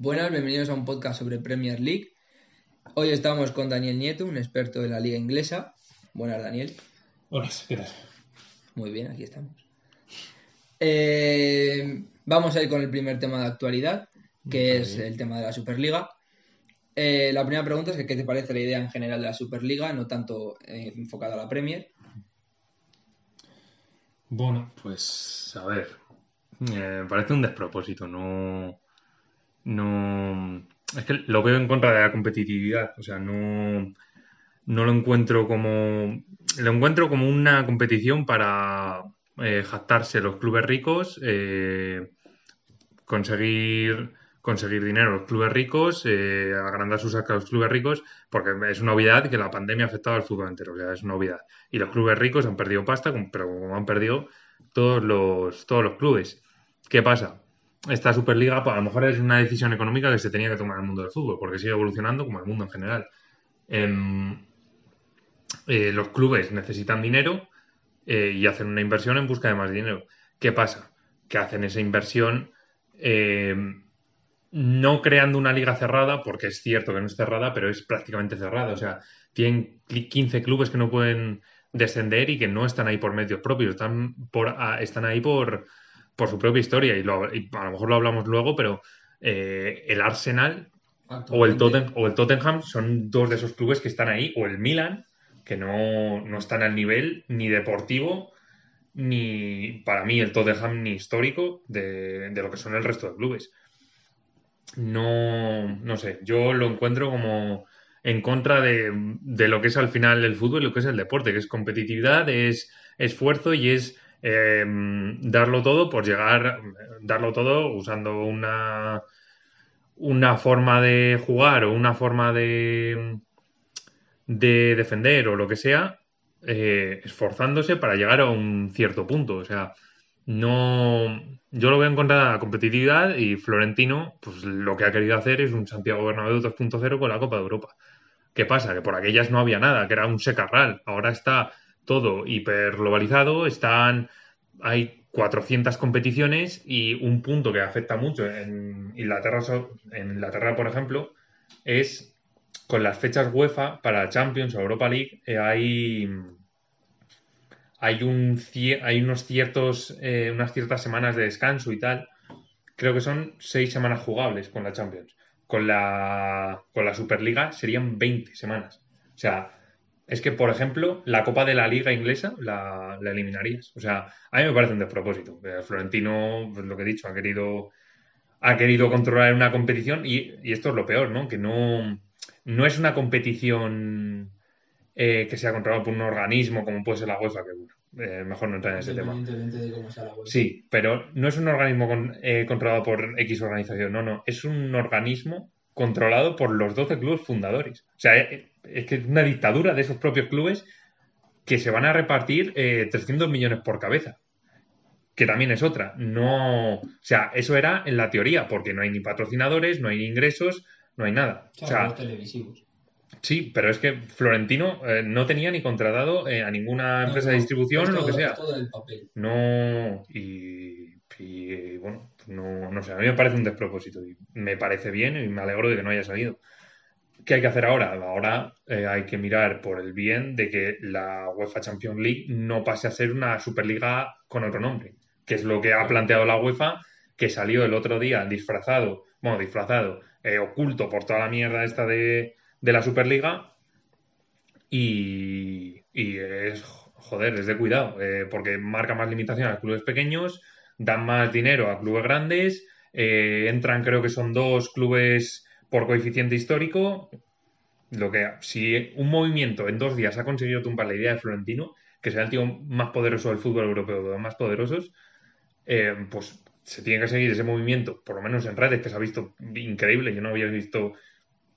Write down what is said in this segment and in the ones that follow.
Buenas, bienvenidos a un podcast sobre Premier League. Hoy estamos con Daniel Nieto, un experto de la liga inglesa. Buenas, Daniel. Hola, ¿qué tal? Muy bien, aquí estamos. Eh, vamos a ir con el primer tema de actualidad, que es el tema de la Superliga. Eh, la primera pregunta es que, qué te parece la idea en general de la Superliga, no tanto eh, enfocada a la Premier. Bueno, pues a ver, me parece un despropósito, no, no, es que lo veo en contra de la competitividad, o sea, no, no lo encuentro como, lo encuentro como una competición para eh, jactarse los clubes ricos, eh, conseguir, conseguir dinero los clubes ricos, eh, agrandar sus arcas los clubes ricos, porque es una obviedad que la pandemia ha afectado al fútbol entero, o sea, es una obviedad. Y los clubes ricos han perdido pasta, pero como han perdido todos los, todos los clubes. ¿Qué pasa? Esta Superliga, pues, a lo mejor es una decisión económica que se tenía que tomar en el mundo del fútbol, porque sigue evolucionando como el mundo en general. Em, eh, los clubes necesitan dinero eh, y hacen una inversión en busca de más dinero. ¿Qué pasa? Que hacen esa inversión eh, no creando una liga cerrada, porque es cierto que no es cerrada, pero es prácticamente cerrada. O sea, tienen 15 clubes que no pueden descender y que no están ahí por medios propios, están, por, a- están ahí por, por su propia historia. Y, lo- y a lo mejor lo hablamos luego, pero eh, el Arsenal o el, Totten- o el Tottenham son dos de esos clubes que están ahí, o el Milan, que no, no están al nivel ni deportivo, ni para mí el Tottenham ni histórico de, de lo que son el resto de clubes. No, no sé, yo lo encuentro como en contra de, de lo que es al final el fútbol y lo que es el deporte, que es competitividad, es esfuerzo y es eh, darlo todo por llegar, darlo todo usando una, una forma de jugar o una forma de, de defender o lo que sea, eh, esforzándose para llegar a un cierto punto. O sea, no. Yo lo veo en contra de la competitividad y Florentino, pues lo que ha querido hacer es un Santiago Bernabéu 2.0 con la Copa de Europa. ¿Qué pasa? Que por aquellas no había nada, que era un secarral. Ahora está todo hiperglobalizado, están. Hay 400 competiciones y un punto que afecta mucho en Inglaterra, en Inglaterra, por ejemplo, es con las fechas UEFA para Champions o Europa League eh, hay, hay, un, hay unos ciertos, eh, unas ciertas semanas de descanso y tal. Creo que son seis semanas jugables con la Champions. Con la, con la Superliga serían 20 semanas. O sea, es que, por ejemplo, la Copa de la Liga inglesa la, la eliminarías. O sea, a mí me parece un despropósito. Eh, Florentino, pues lo que he dicho, ha querido, ha querido controlar una competición y, y esto es lo peor, ¿no? Que no, no es una competición eh, que sea controlada por un organismo como puede ser la UEFA, que bueno, eh, mejor no entrar en ese tema. Independientemente de cómo sea la web. Sí, pero no es un organismo con- eh, controlado por X organización, no, no, es un organismo controlado por los 12 clubes fundadores. O sea, eh, es que es una dictadura de esos propios clubes que se van a repartir eh, 300 millones por cabeza. Que también es otra. No, o sea, eso era en la teoría, porque no hay ni patrocinadores, no hay ni ingresos, no hay nada. O Claro, sea, los televisivos. sí, pero es que Florentino eh, no tenía ni contratado eh, a ninguna empresa no, de distribución o lo que sea. es todo el papel. No, y, y, bueno, no, no sé, a mí me parece un despropósito me parece bien y me alegro de que no haya salido. ¿Qué hay que hacer ahora? Ahora eh, hay que mirar por el bien de que la UEFA Champions League no pase a ser una Superliga con otro nombre, que es lo que ha planteado la UEFA, que salió el otro día disfrazado, bueno, disfrazado, eh, oculto por toda la mierda esta de, de la Superliga y, y es, joder, es de cuidado, eh, porque marca más limitación a clubes pequeños, dan más dinero a clubes grandes, eh, entran creo que son dos clubes por coeficiente histórico, lo que si un movimiento en dos días ha conseguido tumbar la idea de Florentino, que sea el tío más poderoso del fútbol europeo, de los más poderosos, eh, pues se tiene que seguir ese movimiento, por lo menos en redes, que se ha visto increíble, yo no había visto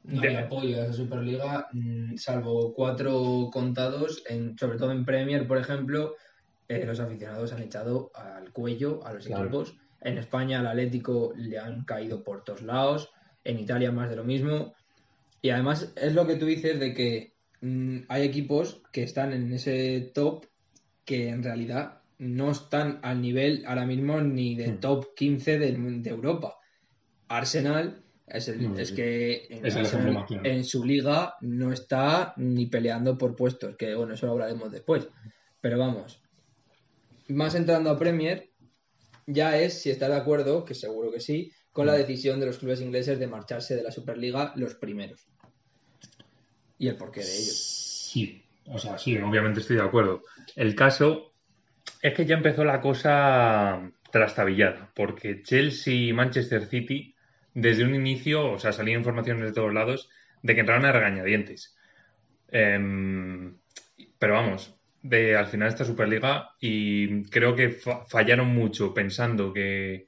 No de- hay apoyo a esa Superliga. Mm, salvo cuatro contados, en, sobre todo en Premier, por ejemplo, eh, los aficionados han echado al cuello a los Claro. equipos. En España al Atlético le han caído por todos lados, en Italia más de lo mismo. Y además es lo que tú dices de que mm, hay equipos que están en ese top que en realidad no están al nivel ahora mismo ni de Hmm. top 15 de, de Europa. Arsenal Es, el- es sí. que en, Es el ejemplo más claro. en su liga no está ni peleando por puestos, que bueno, eso lo hablaremos después. Pero vamos, más entrando a Premier, ya es si está de acuerdo, que seguro que sí, con Mm. la decisión de los clubes ingleses de marcharse de la Superliga los primeros. Y el porqué de ello. Sí, o sea, sí, obviamente estoy de acuerdo. El caso es que ya empezó la cosa trastabillada, porque Chelsea y Manchester City, desde un inicio, o sea, salían informaciones de todos lados de que entraban a regañadientes. Em, pero vamos, de al final esta Superliga, y creo que fa- fallaron mucho pensando que,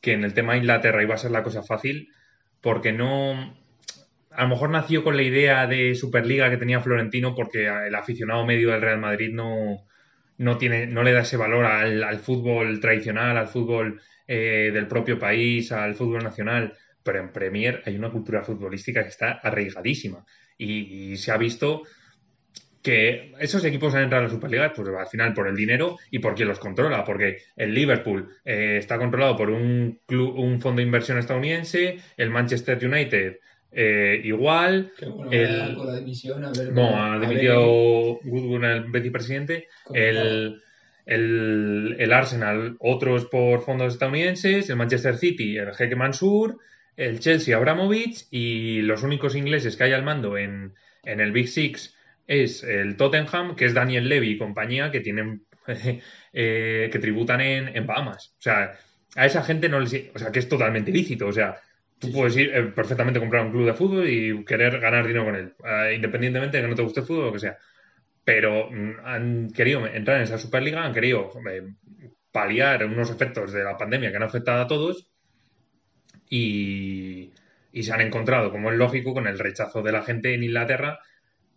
que en el tema de Inglaterra iba a ser la cosa fácil, porque no, a lo mejor nació con la idea de Superliga que tenía Florentino porque el aficionado medio del Real Madrid no, no tiene, no le da ese valor al, al fútbol tradicional, al fútbol eh, del propio país, al fútbol nacional. Pero en Premier hay una cultura futbolística que está arraigadísima. Y se ha visto que esos equipos han entrado a la Superliga pues al final por el dinero y por quien los controla, porque el Liverpool eh, está controlado por un club, un fondo de inversión estadounidense, el Manchester United eh, igual, bueno, El- con la dimisión, a ver. no, ha dimitido Goodwin, el vicepresidente, el, el Arsenal, otros por fondos estadounidenses, el Manchester City, el Jeque Mansur, el Chelsea, Abramovich y los únicos ingleses que hay al mando en, en el Big Six es el Tottenham, que es Daniel Levy y compañía, que tienen eh, que tributan en, en Bahamas. O sea, a esa gente no les... O sea, que es totalmente ilícito. O sea, tú puedes ir eh, perfectamente a comprar un club de fútbol y querer ganar dinero con él, eh, independientemente de que no te guste el fútbol o lo que sea. Pero mm, han querido entrar en esa Superliga, han querido eh, paliar unos efectos de la pandemia que han afectado a todos y, y se han encontrado, como es lógico, con el rechazo de la gente en Inglaterra,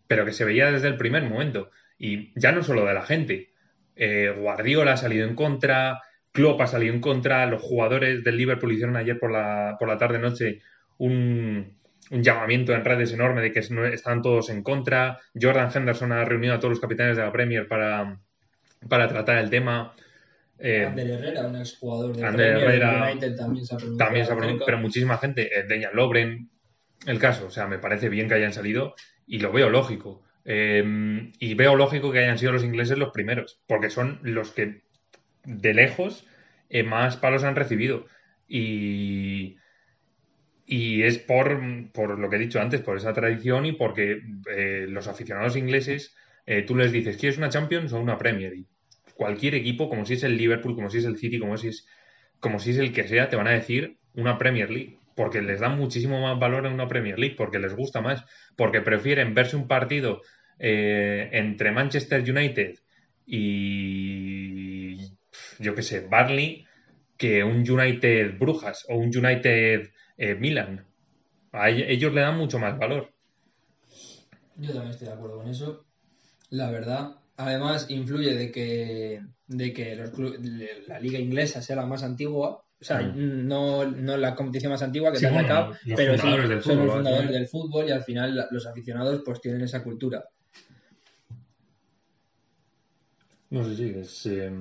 pero que se veía desde el primer momento. Y ya no solo de la gente. Eh, Guardiola ha salido en contra, Klopp ha salido en contra, los jugadores del Liverpool hicieron ayer por la, por la tarde-noche un, un llamamiento en redes enorme de que estaban todos en contra. Jordan Henderson ha reunido a todos los capitanes de la Premier para, para tratar el tema. Eh, Ander Herrera, un exjugador de Ander Premier, Herrera United también se ha pronunciado. también se ha pronunciado, acerca. pero muchísima gente, eh, Dejan Lobren, el caso, o sea, me parece bien que hayan salido y lo veo lógico. Eh, y veo lógico que hayan sido los ingleses los primeros, porque son los que de lejos eh, más palos han recibido. Y, y es por, por lo que he dicho antes, por esa tradición y porque eh, los aficionados ingleses, eh, tú les dices, ¿quieres una Champions o una Premier? Y cualquier equipo, como si es el Liverpool, como si es el City, como si es, como si es el que sea, te van a decir una Premier League. Porque les dan muchísimo más valor en una Premier League, porque les gusta más, porque prefieren verse un partido eh, entre Manchester United y yo qué sé, Barley, que un United Brujas o un United eh, Milan. A ell- ellos le dan mucho más valor. Yo también estoy de acuerdo con eso. La verdad, además influye de que, de que la liga inglesa sea la más antigua. O sea, Mm. no, no la competición más antigua que Sí, se ha bueno, los pero sí, del son fútbol, los fundadores del fútbol y al final los aficionados pues tienen esa cultura. No sé si es. eh,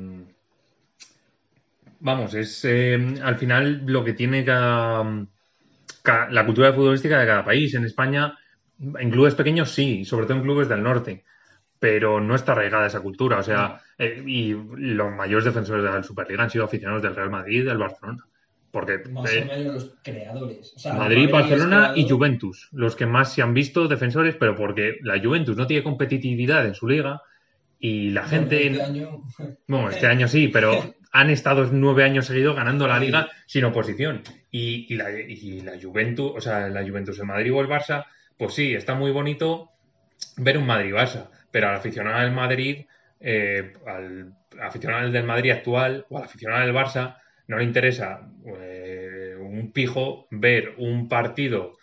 Vamos, es eh, al final lo que tiene cada, ca- la cultura futbolística de cada país. En España, en clubes pequeños sí, sobre todo en clubes del norte, pero no está arraigada esa cultura. O sea, eh, y los mayores defensores de la Superliga han sido aficionados del Real Madrid y del Barcelona. Porque Más eh, o menos los creadores. O sea, Madrid, es Barcelona y. Juventus, los que más se han visto defensores, pero porque la Juventus no tiene competitividad en su liga y la gente, Bueno, este año, bueno, este año sí, pero han estado nueve años seguidos ganando la liga sin oposición. Y, y la, y la Juventus, o sea, la Juventus, el Madrid o el Barça, pues sí, está muy bonito ver un Madrid-Barça, pero al aficionado del Madrid, eh, al aficionado del Madrid actual o al aficionado del Barça, no le interesa eh, un pijo ver un partido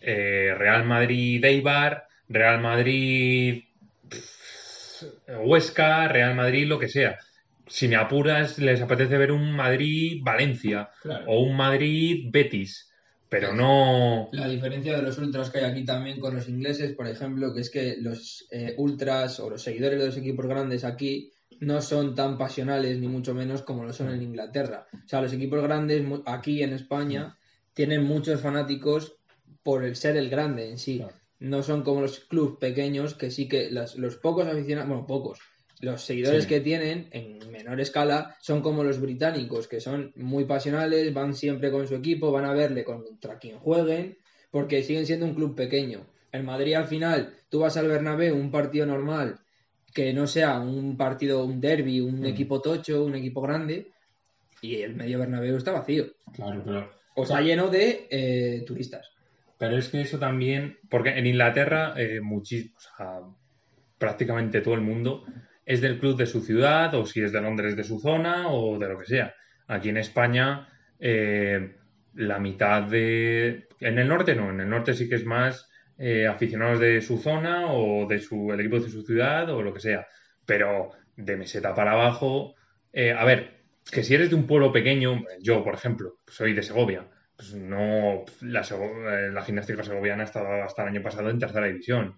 eh, Real Madrid-Eibar, Real Madrid pff, Huesca, Real Madrid, lo que sea. Si me apuras, les apetece ver un Madrid-Valencia claro. o un Madrid-Betis, pero no... La diferencia de los ultras que hay aquí también con los ingleses, por ejemplo, que es que los eh, ultras o los seguidores de los equipos grandes aquí no son tan pasionales ni mucho menos como lo son en Inglaterra. O sea, los equipos grandes aquí en España tienen muchos fanáticos por el ser el grande en sí. Claro. No son como los clubes pequeños que sí que las- los pocos aficionados, bueno, pocos, los seguidores Sí. que tienen en menor escala son como los británicos, que son muy pasionales, van siempre con su equipo, van a verle contra quien jueguen, porque siguen siendo un club pequeño. El Madrid al final, tú vas al Bernabéu, un partido normal, que no sea un partido, un derby, un Mm. equipo tocho, un equipo grande, y el medio Bernabéu está vacío. Claro, pero O sea, lleno de eh, turistas. Pero es que eso también, porque en Inglaterra, eh, o sea, prácticamente todo el mundo es del club de su ciudad, o si es de Londres de su zona, o de lo que sea. Aquí en España, eh, la mitad de... En el norte no, en el norte sí que es más eh, aficionados de su zona, o de su, el equipo de su ciudad, o lo que sea. Pero de meseta para abajo, eh, a ver, que si eres de un pueblo pequeño, yo, por ejemplo, soy de Segovia, pues no, la, la gimnástica segoviana estaba hasta el año pasado en tercera división.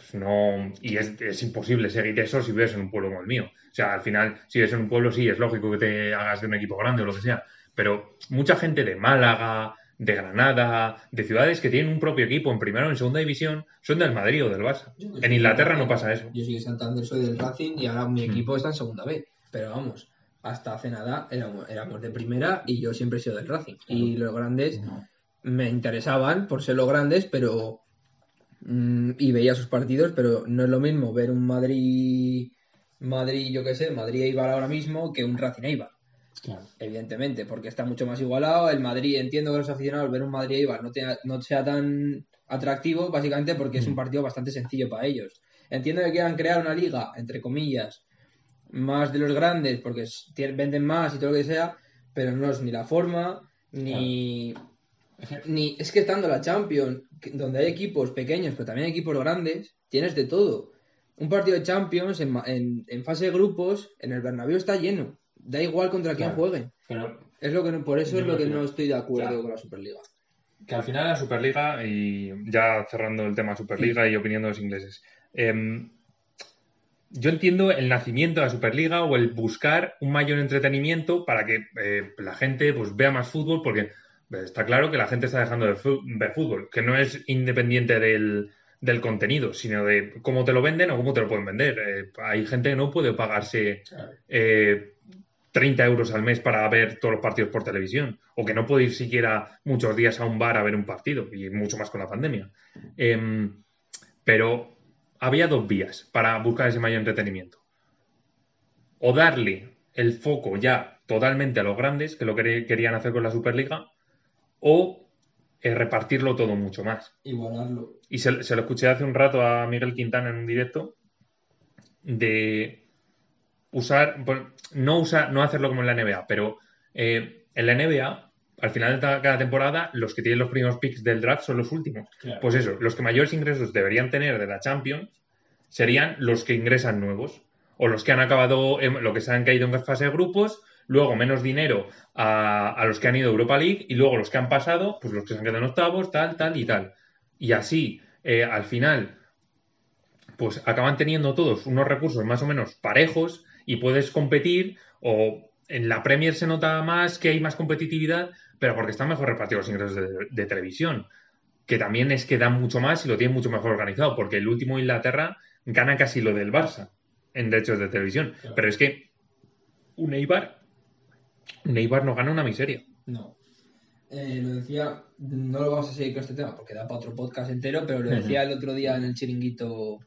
Pues no, y es, es imposible seguir eso si vives en un pueblo como el mío. O sea, al final, si vives en un pueblo, sí, es lógico que te hagas de un equipo grande o lo que sea. Pero mucha gente de Málaga, de Granada, de ciudades que tienen un propio equipo en primera o en segunda división, son del Madrid o del Barça. Yo En Inglaterra no pasa eso. Yo soy de Santander, soy del Racing y ahora mi Mm. equipo está en segunda B. Pero vamos, hasta hace nada éramos, éramos de primera y yo siempre he sido del Racing. Y los grandes me interesaban por ser los grandes, pero. Mm, y veía sus partidos, pero no es lo mismo ver un Madrid. Madrid, yo qué sé, Madrid Eibar ahora mismo que un Racing Eibar. claro. Evidentemente, porque está mucho más igualado. El Madrid, entiendo que los aficionados ver un Madrid Eibar no, no sea tan atractivo, básicamente porque es un Mm. partido bastante sencillo para ellos. Entiendo que quieran crear una liga, entre comillas, más de los grandes, porque venden más y todo lo que sea, pero no es ni la forma, ni. Ni es que estando la Champions, donde hay equipos pequeños, pero también hay equipos grandes, tienes de todo. Un partido de Champions en, ma- en- en fase de grupos, en el Bernabéu está lleno. Da igual contra quién Claro. Pero Es lo que no- por eso es lo que no estoy de acuerdo con la Superliga. que al final la Superliga, y ya cerrando el tema Superliga y opinión de los ingleses, em, yo entiendo el nacimiento de la Superliga o el buscar un mayor entretenimiento para que eh, la gente pues, vea más fútbol, porque está claro que la gente está dejando de ver fútbol, que no es independiente del, del contenido, sino de cómo te lo venden o cómo te lo pueden vender. Eh, hay gente que no puede pagarse claro, eh, 30 euros al mes para ver todos los partidos por televisión, o que no puede ir siquiera muchos días a un bar a ver un partido, y mucho más con la pandemia. Em, pero había dos vías para buscar ese mayor entretenimiento. O darle el foco ya totalmente a los grandes, que lo querían hacer con la Superliga, o eh, repartirlo todo mucho más. Igualarlo. Y se, se lo escuché hace un rato a Miguel Quintana en un directo de usar, no usar, no hacerlo como en la NBA, pero eh, en la NBA, al final de cada temporada, los que tienen los primeros picks del draft son los últimos. claro. Pues eso, los que mayores ingresos deberían tener de la Champions serían los que ingresan nuevos. O los que han acabado, en- lo que se han caído en fase de grupos, luego menos dinero a, a los que han ido a Europa League y luego los que han pasado, pues los que se han quedado en octavos, tal, tal y tal. Y así, eh, al final, pues acaban teniendo todos unos recursos más o menos parejos y puedes competir o en la Premier se nota más que hay más competitividad, pero porque están mejor repartidos los ingresos de, de televisión, que también es que dan mucho más y lo tienen mucho mejor organizado, porque el último Inglaterra gana casi lo del Barça en derechos de televisión, pero es que un Eibar, un Eibar no gana una miseria. No. Eh, lo decía, no lo vamos a seguir con este tema porque da para otro podcast entero, pero lo decía el otro día en el chiringuito,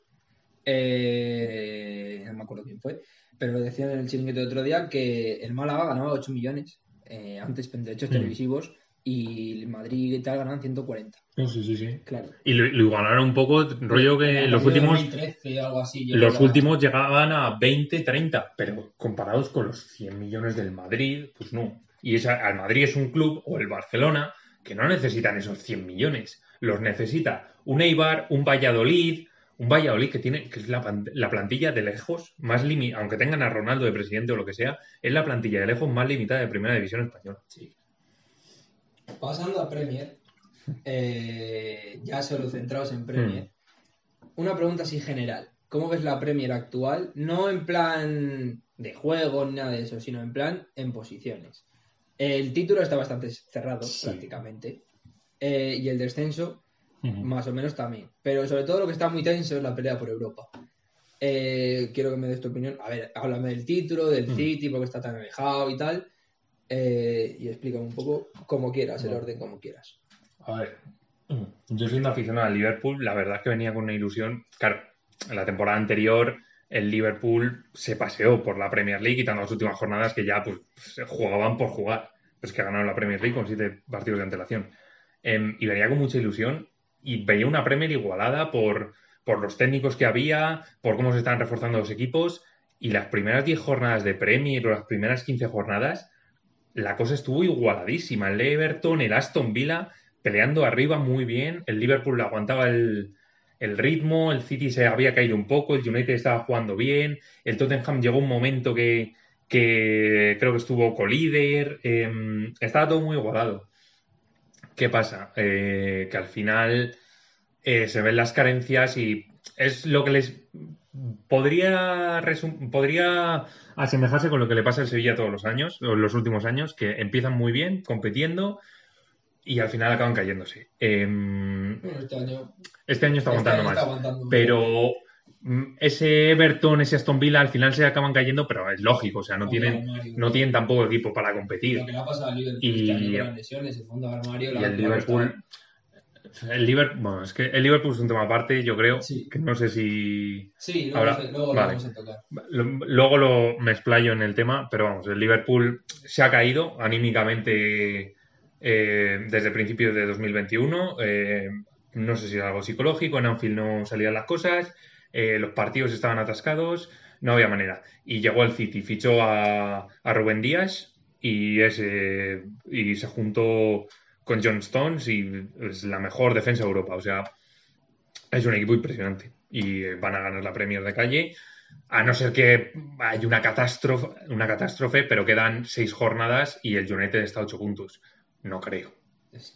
eh, no me acuerdo quién fue, pero lo decía en el chiringuito el otro día que el Málaga ganaba 8 millones eh, antes en derechos Mm. televisivos y el Madrid y tal ganaban 140. No, sí, sí, sí. Claro. Y lo, lo igualaron un poco, rollo que los últimos, 2013, algo así, los últimos llegaban a 20, 30, pero comparados con los 100 millones del Madrid, pues no. Y esa, al Madrid es un club, o el Barcelona, que no necesitan esos 100 millones. Los necesita un Eibar, un Valladolid, un Valladolid que tiene, que es la, la plantilla de lejos más limitada, aunque tengan a Ronaldo de presidente o lo que sea, es la plantilla de lejos más limitada de primera división española. Pasando a Premier, eh, ya solo centrados en Premier, una pregunta así general. ¿Cómo ves la Premier actual? No en plan de juego ni nada de eso, sino en plan en posiciones. El título está bastante cerrado, Sí. prácticamente. Eh, y el descenso, más o menos también. Pero sobre todo lo que está muy tenso es la pelea por Europa. Eh, quiero que me des tu opinión. A ver, háblame del título, del Mm. City, porque está tan alejado y tal. Eh, y explícame un poco como quieras, el orden como quieras. A ver, yo siendo aficionado al Liverpool, la verdad es que venía con una ilusión. Claro, en la temporada anterior el Liverpool se paseó por la Premier League quitando las últimas jornadas que ya pues, se jugaban por jugar. Pues que ganaron la Premier League con siete partidos de antelación. Em, y venía con mucha ilusión y veía una Premier igualada por, por los técnicos que había, por cómo se están reforzando los equipos. Y las primeras 10 jornadas de Premier o las primeras 15 jornadas, la cosa estuvo igualadísima. El Everton, el Aston Villa peleando arriba muy bien. El Liverpool aguantaba el, el ritmo. El City se había caído un poco. El United estaba jugando bien. El Tottenham llegó un momento que, que creo que estuvo colíder. em, estaba todo muy igualado. ¿Qué pasa? Eh, que al final eh, se ven las carencias y es lo que les podría podría asemejarse con lo que le pasa al Sevilla todos los años, o los últimos años, que empiezan muy bien compitiendo y al final acaban cayéndose. Bueno, este año, este año está este aguantando año más. está Pero mm, ese Everton, ese Aston Villa, al final se acaban cayendo, pero es lógico, o sea, no tienen, armario. no tienen tampoco equipo para competir. Lo que le ha pasado al Liverpool Y- este año con las lesiones, el fondo de armario. Y la- el ha costado. Liverpool, el Liverpool, bueno, es que el Liverpool es un tema aparte, yo creo, Sí. que no sé si Sí, luego, Ahora- se- luego lo vale. vamos a tocar. Luego lo, me explayo en el tema, pero vamos, el Liverpool se ha caído anímicamente eh, desde principios de 2021. eh, no sé si era algo psicológico, en Anfield no salían las cosas, eh, los partidos estaban atascados, no había manera. Y llegó el City, fichó a, a Rubén Díaz y, ese, y se juntó con John Stones y es la mejor defensa de Europa. O sea, es un equipo impresionante y eh, van a ganar la Premier de calle. A no ser que hay una catástrofe, una catástrofe, pero quedan seis jornadas y el United está a ocho puntos. No creo.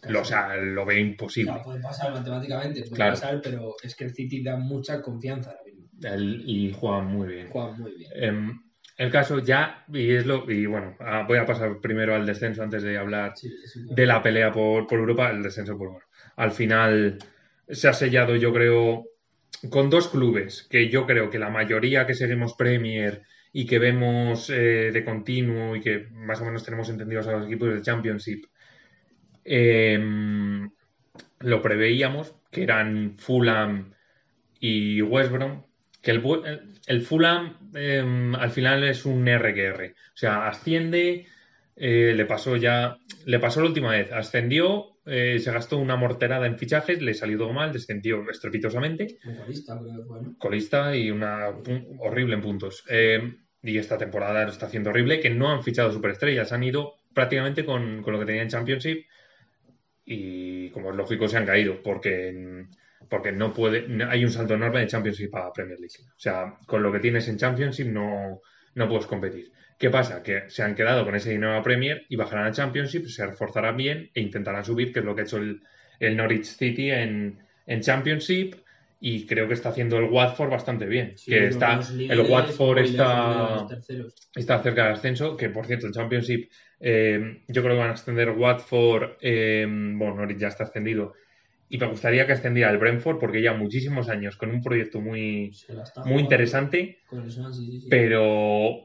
Lo, o sea, lo veo imposible. sea, puede pasar matemáticamente, puede Claro. pasar, pero es que el City da mucha confianza ahora mismo. El- y juegan muy bien. Juegan muy bien. Em, el caso ya, y es lo, y bueno, ah, voy a pasar primero al descenso antes de hablar Sí, sí, de la pelea por, por Europa, el descenso, pues bueno, al final se ha sellado, yo creo, con dos clubes que yo creo que la mayoría que seguimos Premier y que vemos eh, de continuo y que más o menos tenemos entendidos a los equipos del Championship, eh, lo preveíamos, que eran Fulham y West Brom, que el, Fulham eh, al final es un RQR, o sea, asciende, eh, le pasó ya, le pasó la última vez, ascendió, eh, se gastó una morterada en fichajes, le salió todo mal, descendió estrepitosamente, Futbolista, creo que fue, ¿no? colista y una horrible en puntos. Eh, y esta temporada lo está haciendo horrible, que no han fichado superestrellas, han ido prácticamente con, con lo que tenían en Championship y como es lógico se han caído porque, porque no puede, no- hay un salto enorme de Championship a Premier League. O sea, con lo que tienes en Championship no, no puedes competir. ¿Qué pasa? Que se han quedado con ese dinero a Premier y bajarán a Championship, se reforzarán bien e intentarán subir, que es lo que ha hecho el, el Norwich City en, en Championship y creo que está haciendo el Watford bastante bien. Sí, que está, el Watford está, está cerca del ascenso, que por cierto, el Championship, eh, yo creo que van a ascender Watford, eh, bueno, Norwich ya está ascendido, y me gustaría que ascendiera el Brentford, porque ya muchísimos años con un proyecto muy, muy interesante, Con el Swansea, sí, sí. pero,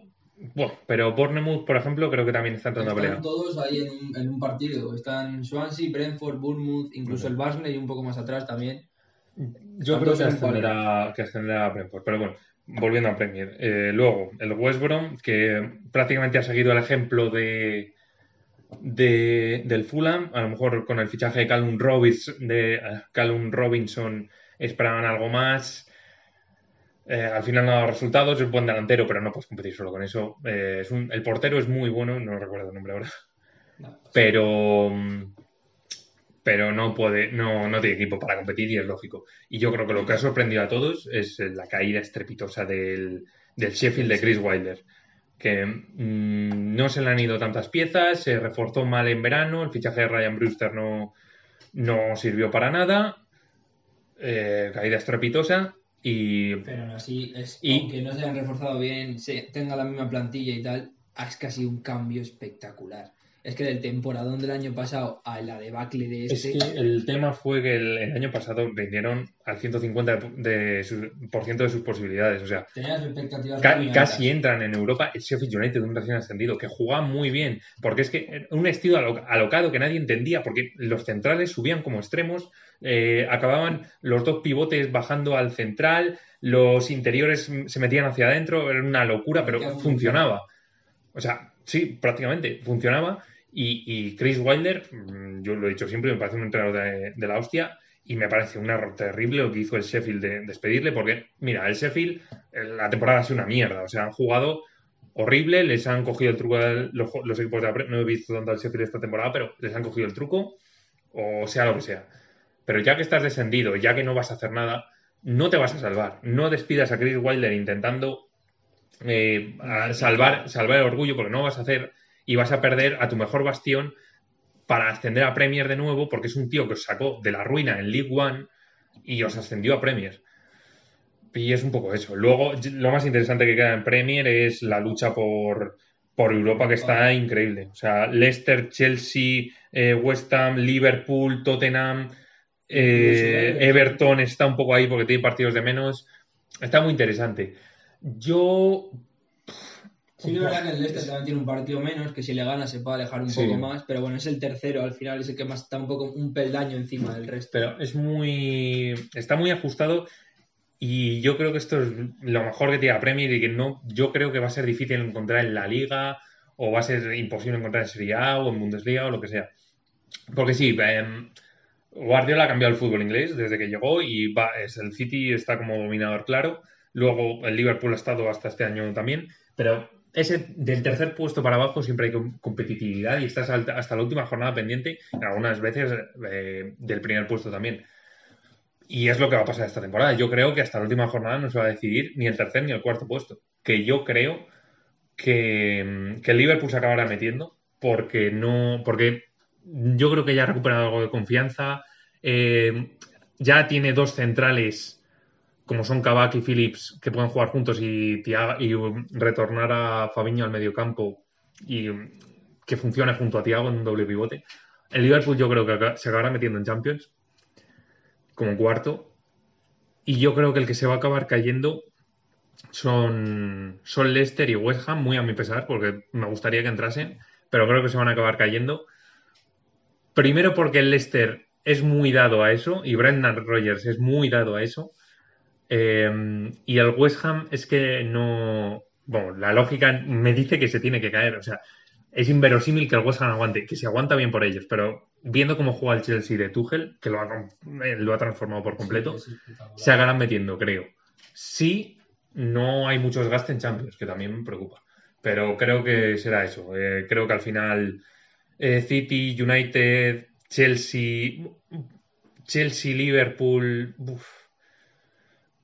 bueno, pero Bournemouth, por ejemplo, creo que también está entrando a Están pelea. todos ahí en un, en un partido. Están Swansea, Brentford, Bournemouth, incluso el Barnsley y un poco más atrás también. Yo Están creo que ascenderá, que ascenderá a Brentford, pero bueno, volviendo a Premier. Eh, luego, el West Brom, que prácticamente ha seguido el ejemplo de, de- del Fulham, a lo mejor con el fichaje de Callum, Robins, de, eh, Callum Robinson esperaban algo más. Eh, al final no ha dado resultados, es buen delantero, pero no puedes competir solo con eso. Eh, es un- el portero es muy bueno, no recuerdo el nombre ahora. No, pero pero no puede no, no tiene equipo para competir y es lógico. Y yo creo que lo que ha sorprendido a todos es la caída estrepitosa del, del Sheffield de Chris Wilder que mm, no se le han ido tantas piezas se reforzó mal en verano el fichaje de Ryan Brewster no, no sirvió para nada eh, caída estrepitosa y Pero así, es, Y- aunque no se hayan reforzado bien, se tenga la misma plantilla y tal, es casi un cambio espectacular. Es que del temporadón del año pasado a la debacle de Es este. que el tema fue que el, el año pasado vendieron al 150% de, su- por ciento de sus posibilidades. O sea, Tenías expectativas Ca- casi entran en Europa el Sheffield United, un recién ascendido, que jugaba muy bien, porque es que un estilo alo- alocado que nadie entendía, porque los centrales subían como extremos, eh, acababan los dos pivotes bajando al central, los interiores se metían hacia adentro, era una locura, pero funcionaba. O sea, sí, prácticamente funcionaba. Y, y Chris Wilder, mm, yo lo he dicho siempre, me parece un entrenador de, la hostia. Y me parece un error terrible lo que hizo el Sheffield de despedirle, porque, mira, el Sheffield, eh, la temporada ha sido una mierda. O sea, han jugado horrible, les han cogido el truco los, equipos de la No he visto tanto al Sheffield esta temporada, pero les han cogido el truco, o sea lo que sea. Pero ya que estás descendido, ya que no vas a hacer nada, no te vas a salvar. No despidas a Chris Wilder intentando eh, salvar, salvar el orgullo, porque no vas a hacer y vas a perder a tu mejor bastión para ascender a Premier de nuevo, porque es un tío que os sacó de la ruina en League One y os ascendió a Premier. Y es un poco eso. Luego, lo más interesante que queda en Premier es la lucha por, por Europa, que está increíble. O sea, Leicester, Chelsea, eh, West Ham, Liverpool, Tottenham, eh, Everton está un poco ahí porque tiene partidos de menos. Está muy interesante. Yo. Sí es verdad que el Leicester también tiene un partido menos, que si le gana se puede alejar un Sí. poco más, pero bueno, es el tercero, al final es el que más está un poco un peldaño encima del resto. Pero es muy. Está muy ajustado. Y yo creo que esto es lo mejor que tiene la Premier y que no. Yo creo que va a ser difícil encontrar en la Liga. O va a ser imposible encontrar en Serie A o en Bundesliga o lo que sea. Porque sí, em, Guardiola ha cambiado el fútbol inglés desde que llegó y va, es, el City está como dominador claro. Luego el Liverpool ha estado hasta este año también. Pero ese del tercer puesto para abajo siempre hay com- competitividad y estás hasta la última jornada pendiente, algunas veces eh, del primer puesto también. Y es lo que va a pasar esta temporada. Yo creo que hasta la última jornada no se va a decidir ni el tercer ni el cuarto puesto. Que yo creo que, que el Liverpool se acabará metiendo porque no. Porque yo creo que ya ha recuperado algo de confianza. eh, ya tiene dos centrales como son Kabak y Phillips que pueden jugar juntos y, y um, retornar a Fabiño al mediocampo y um, que funcione junto a Thiago en un doble pivote. El Liverpool yo creo que se acabará metiendo en Champions como cuarto. Y yo creo que el que se va a acabar cayendo son, son Leicester y West Ham, muy a mi pesar, porque me gustaría que entrasen, pero creo que se van a acabar cayendo. Primero porque el Leicester es muy dado a eso y Brendan Rodgers es muy dado a eso. Eh, y el West Ham es que no. Bueno, la lógica me dice que se tiene que caer. O sea, es inverosímil que el West Ham aguante, que se aguanta bien por ellos, pero viendo cómo juega el Chelsea de Tuchel, que lo ha, eh, lo ha transformado por completo, Sí, se acabarán metiendo, creo. Sí, no hay mucho desgaste en Champions, que también me preocupa. Pero creo que será eso. Eh, creo que al final eh, City, United, Chelsea, Chelsea, Liverpool, uf,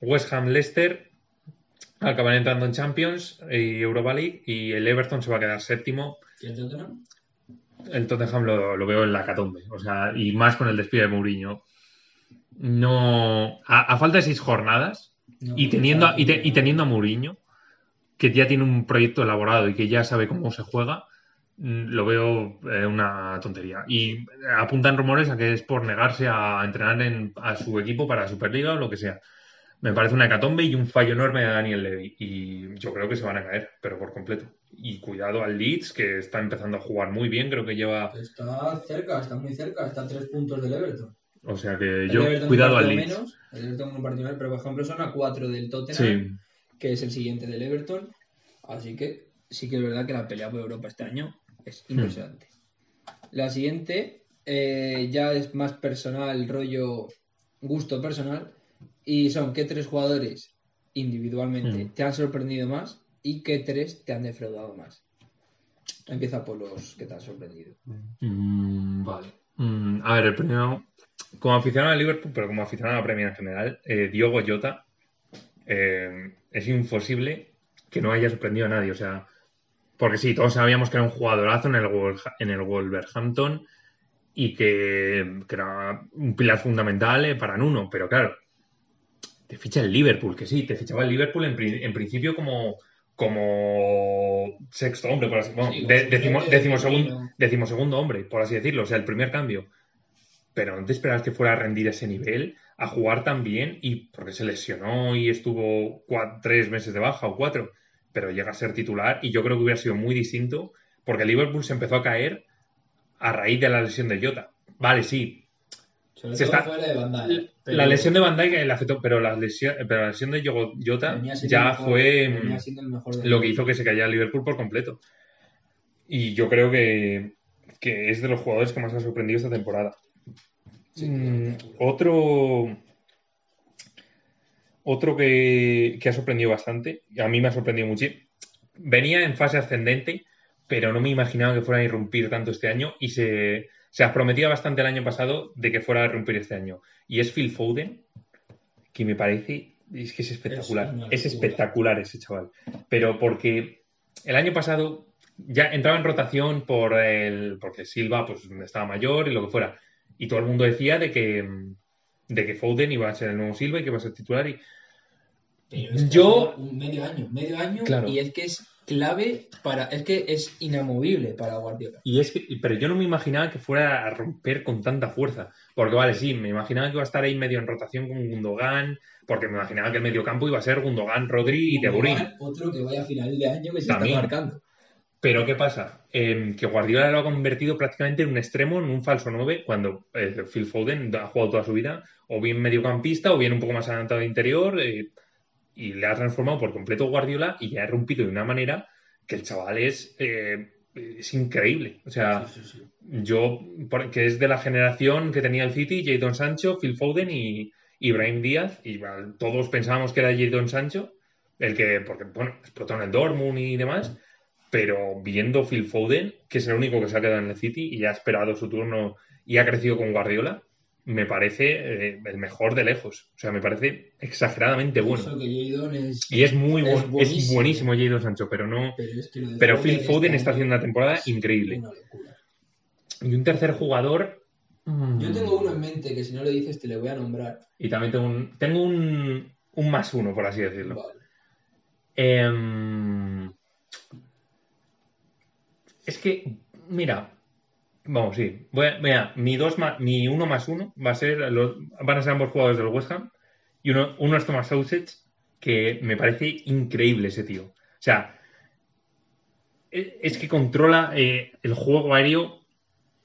West Ham, Leicester acaban entrando en Champions y Europa League y el Everton se va a quedar séptimo. ¿Y el Tottenham? El Tottenham lo, lo veo en la catombe, o sea, y más con el despido de Mourinho. No, a, a falta de seis jornadas No, y teniendo, te- y teniendo a Mourinho, que ya tiene un proyecto elaborado y que ya sabe cómo se juega, mm, lo veo eh, una tontería. Y apuntan rumores a que es por negarse a entrenar en, a su equipo para Superliga o lo que sea. Me parece una hecatombe y un fallo enorme de Daniel Levy. Y yo creo que se van a caer, pero por completo. Y cuidado al Leeds, que está empezando a jugar muy bien, creo que lleva... Está cerca, está muy cerca, está a tres puntos del Everton. O sea que El yo, Everton cuidado al Leeds. menos, el Everton un partido menos, pero por ejemplo son a cuatro del Tottenham, Sí, que es el siguiente del Everton. Así que sí que es verdad que la pelea por Europa este año es impresionante. La siguiente eh, ya es más personal, rollo gusto personal. Y son qué tres jugadores individualmente Mm. te han sorprendido más y qué tres te han defraudado más. Empieza por los que te han sorprendido. Mm, vale. Mm, a ver, el primero, como aficionado al Liverpool, pero como aficionado a la Premier en general, eh, Diogo Jota eh, es imposible que no haya sorprendido a nadie. O sea, porque sí, todos sabíamos que era un jugadorazo en el, en el Wolverhampton y que, que era un pilar fundamental eh, para Nuno, pero claro, te ficha el Liverpool, que sí, te fichaba el Liverpool en, pri- en principio como, como sexto hombre, por así bueno, Sí, de- decimo- decimosegundo. decimosegundo hombre, por así decirlo, o sea, el primer cambio. Pero no te esperabas que fuera a rendir ese nivel, a jugar tan bien, y porque se lesionó y estuvo tres meses de baja o cuatro, pero llega a ser titular, y yo creo que hubiera sido muy distinto, porque Liverpool se empezó a caer a raíz de la lesión de Jota. Vale, sí, Sobre Se todo está- fuera de Van Dijk, pero la lesión de Van Dijk le afectó, pero la lesión, pero la lesión de Yogo- Jota venía siendo ya mejor- fue mm, mejor lo que hizo que se cayera Liverpool por completo. Y yo creo que, que es de los jugadores que más ha sorprendido esta temporada. Sí, Mm, otro otro que, que ha sorprendido bastante, a mí me ha sorprendido mucho, venía en fase ascendente, pero no me imaginaba que fuera a irrumpir tanto este año y se, se prometía bastante el año pasado de que fuera a irrumpir este año. Y es Phil Foden, que me parece, es que es espectacular, Es espectacular ese chaval. Pero porque el año pasado ya entraba en rotación por el, porque Silva pues estaba mayor y lo que fuera. Y todo el mundo decía de que, de que Foden iba a ser el nuevo Silva y que iba a ser titular. Y Pero es que Yo- un medio año, medio año, Claro. y es que es clave para, es que es inamovible para Guardiola. Y es que, pero yo no me imaginaba que fuera a romper con tanta fuerza. Porque vale, sí, me imaginaba que iba a estar ahí medio en rotación con Gundogan, porque me imaginaba que el medio campo iba a ser Gundogan, Rodri y. Igual, Otro que vaya a final de año que se También. está marcando. Pero ¿qué pasa? Eh, que Guardiola lo ha convertido prácticamente en un extremo, en un falso 9, cuando eh, Phil Foden ha jugado toda su vida, o bien mediocampista, o bien un poco más adelantado de interior, eh, y le ha transformado por completo Guardiola y ya ha rompido de una manera que el chaval es, eh, es increíble. O sea, Sí, sí, sí. yo, que es de la generación que tenía el City, Jadon Sancho, Phil Foden y Ibrahim Díaz, y bueno, todos pensábamos que era Jadon Sancho, el que, porque, bueno, explotó en el Dortmund y demás, pero viendo Phil Foden, que es el único que se ha quedado en el City y ha esperado su turno y ha crecido con Guardiola, me parece eh, el mejor de lejos. O sea, me parece exageradamente bueno. Es... Y es muy Es bueno, es buenísimo. buenísimo Jadon Sancho, pero no. Pero, es que lo de Pero Phil Foden está haciendo una temporada increíble. Una. Y un tercer jugador. Yo tengo uno en mente que si no le dices te le voy a nombrar. Y también tengo un, tengo un, un más uno, por así decirlo. Vale. Em, es que, mira, vamos, sí. Voy a- mira, mi, dos mi uno más uno va a ser, los- van a ser ambos jugadores del West Ham. Y uno, uno es Thomas Sausage, que me parece increíble ese tío. O sea, e- es que controla eh, el juego aéreo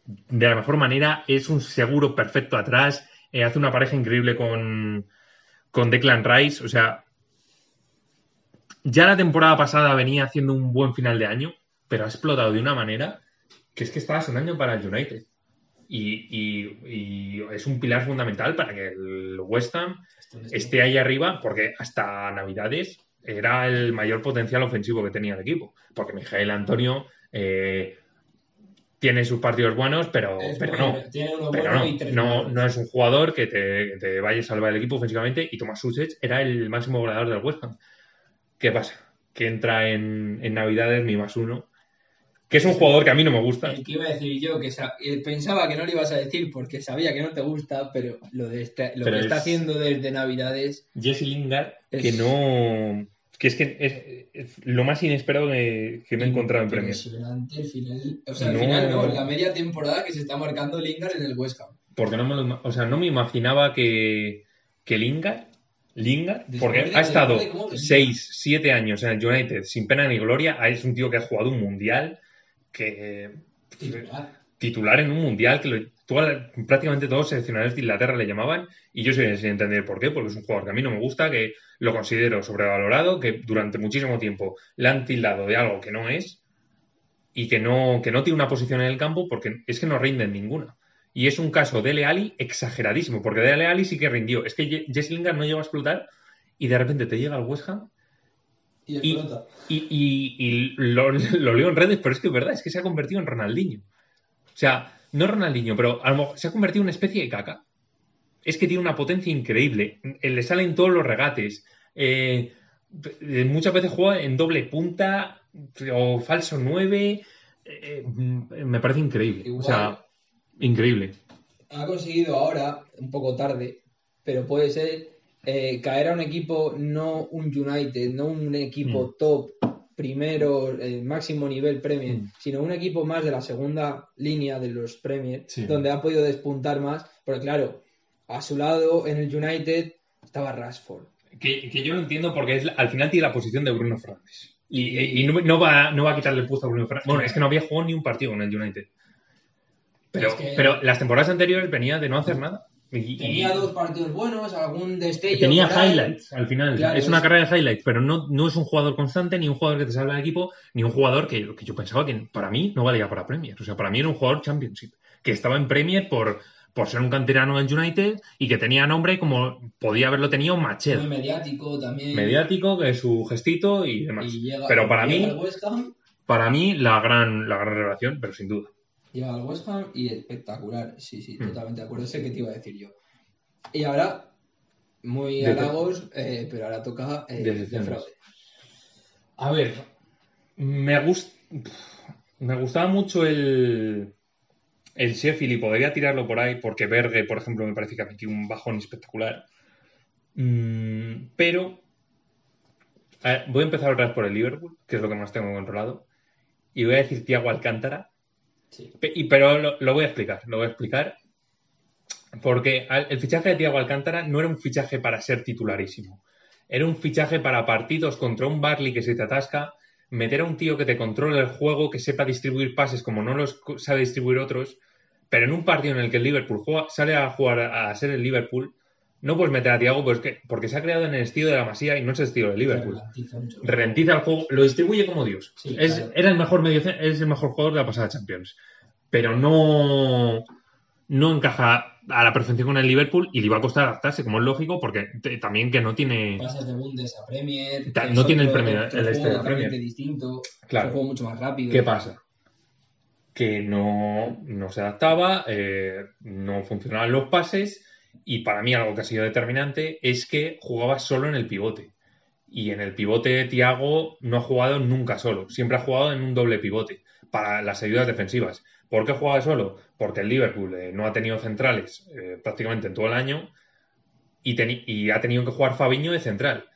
de la mejor manera. Es un seguro perfecto atrás. eh, hace una pareja increíble con, con Declan Rice. O sea, ya la temporada pasada venía haciendo un buen final de año, pero ha explotado de una manera que es que estaba sonando para el United. Y, y- y es un pilar fundamental para que el West Ham esté ahí arriba, porque hasta Navidades era el mayor potencial ofensivo que tenía el equipo. Porque Miguel Antonio eh, tiene sus partidos buenos, pero, pero bueno, no. Tiene uno Pero bueno no, no, es un jugador que te, vaya a salvar el equipo ofensivamente y Tomás Susech era el máximo goleador del West Ham. ¿Qué pasa? Que entra en, en Navidades mi más uno, que es un jugador que a mí no me gusta. El que iba a decir yo, que eh, pensaba que no lo ibas a decir porque sabía que no te gusta, pero lo, de lo Pero que está es- haciendo desde Navidades Jesse Lingard, Es- que no... Que es que es, es lo más inesperado que, que me he encontrado en Premier. El final. O sea, No. final no, la media temporada que se está marcando Lingard en el West Ham. Porque no me lo, o sea, no me imaginaba que, que Lingard, Lingard, porque ha estado después de cómo venía. 6, 7 años en el United sin pena ni gloria, es un tío que ha jugado un mundial, que Titular. titular en un mundial, que lo- toda prácticamente todos los seleccionadores de Inglaterra le llamaban, y yo soy sin entender por qué, porque es un jugador que a mí no me gusta, que lo considero sobrevalorado, que durante muchísimo tiempo le han tildado de algo que no es, y que no, que no tiene una posición en el campo, porque es que no rinde en ninguna. Y es un caso de Dele Alli exageradísimo, porque Dele Alli sí que rindió. Es que Jesse Lingard no llegó a explotar, y de repente te llega al West Ham Y Y- explota. y, lo, lo leo en redes, pero es que es verdad, es que se ha convertido en Ronaldinho. O sea, no Ronaldinho, pero a lo mejor se ha convertido en una especie de caca. Es que tiene una potencia increíble. Eh, Le salen todos los regates. Eh, eh, muchas veces juega en doble punta o falso 9. me parece increíble. Igual. O sea, increíble. Ha conseguido ahora, un poco tarde, pero puede ser eh, caer a un equipo, no un United, no un equipo top primeros, el máximo nivel Premier, Mm. sino un equipo más de la segunda línea de los Premier, Sí. donde ha podido despuntar más, porque claro, a su lado en el United estaba Rashford. Que, que yo lo entiendo porque es, al final tiene la posición de Bruno Fernández. Y, y no, no va, no va a quitarle el puesto a Bruno Fernández. Bueno, es que no había jugado ni un partido con el United. Pero, Es que- pero las temporadas anteriores venía de no hacer nada. Y- y- Tenía dos partidos buenos, algún destello. tenía highlights al final. Claro, es una es- carrera de highlights, pero no, no es un jugador constante, ni un jugador que te salve al equipo, ni un jugador que, que yo pensaba que para mí no valía para Premier. O sea, para mí era un jugador Championship, que estaba en Premier por, por ser un canterano del United y que tenía nombre como podía haberlo tenido Muy Machel. mediático también. Mediático, que es su gestito y demás. Y llega, Pero para mí- Para mí, la gran, la gran revelación, pero sin duda. Llega al West Ham y espectacular. Sí, sí, Mm. totalmente de acuerdo. Sé que te iba a decir yo. Y ahora, muy De- halagos, eh, pero ahora toca eh, Decepciones. fraude. A ver, me, gust... me gustaba mucho el, el Sheffield y podría tirarlo por ahí porque Berge, por ejemplo, me parece que ha metido un bajón espectacular. Mm, pero a ver, voy a empezar otra vez por el Liverpool, que es lo que más tengo controlado. Y voy a decir Thiago Alcántara, Y- pero lo, voy a explicar, lo voy a explicar. Porque el fichaje de Thiago Alcántara no era un fichaje para ser titularísimo. Era un fichaje para partidos contra un Barley que se te atasca, meter a un tío que te controle el juego, que sepa distribuir pases como no los sabe distribuir otros. Pero en un partido en el que el Liverpool juega- sale a jugar a ser el Liverpool, no puedes meter a Thiago pues que- porque se ha creado en el estilo de la Masía y no es el estilo de Liverpool ralentiza el juego, lo distribuye como Dios. Sí, es, claro. Era el mejor medio, es el mejor jugador de la pasada Champions. Pero no, no encaja a la perfección con el Liverpool y le iba a costar adaptarse, como es lógico, porque te- también que no tiene. Pasas de Bundes a Premier. Ta- no tiene el Premier, otro el este juego de Premier. distinto. Claro. Es un juego mucho más rápido. ¿Qué pasa? Que no, no se adaptaba, eh, no funcionaban los pases y para mí algo que ha sido determinante es que jugaba solo en el pivote. Y en el pivote Tiago no ha jugado nunca solo, siempre ha jugado en un doble pivote para las ayudas defensivas. ¿Por qué jugaba solo? Porque el Liverpool eh, no ha tenido centrales eh, prácticamente en todo el año y, ha tenido que jugar Fabiño de central.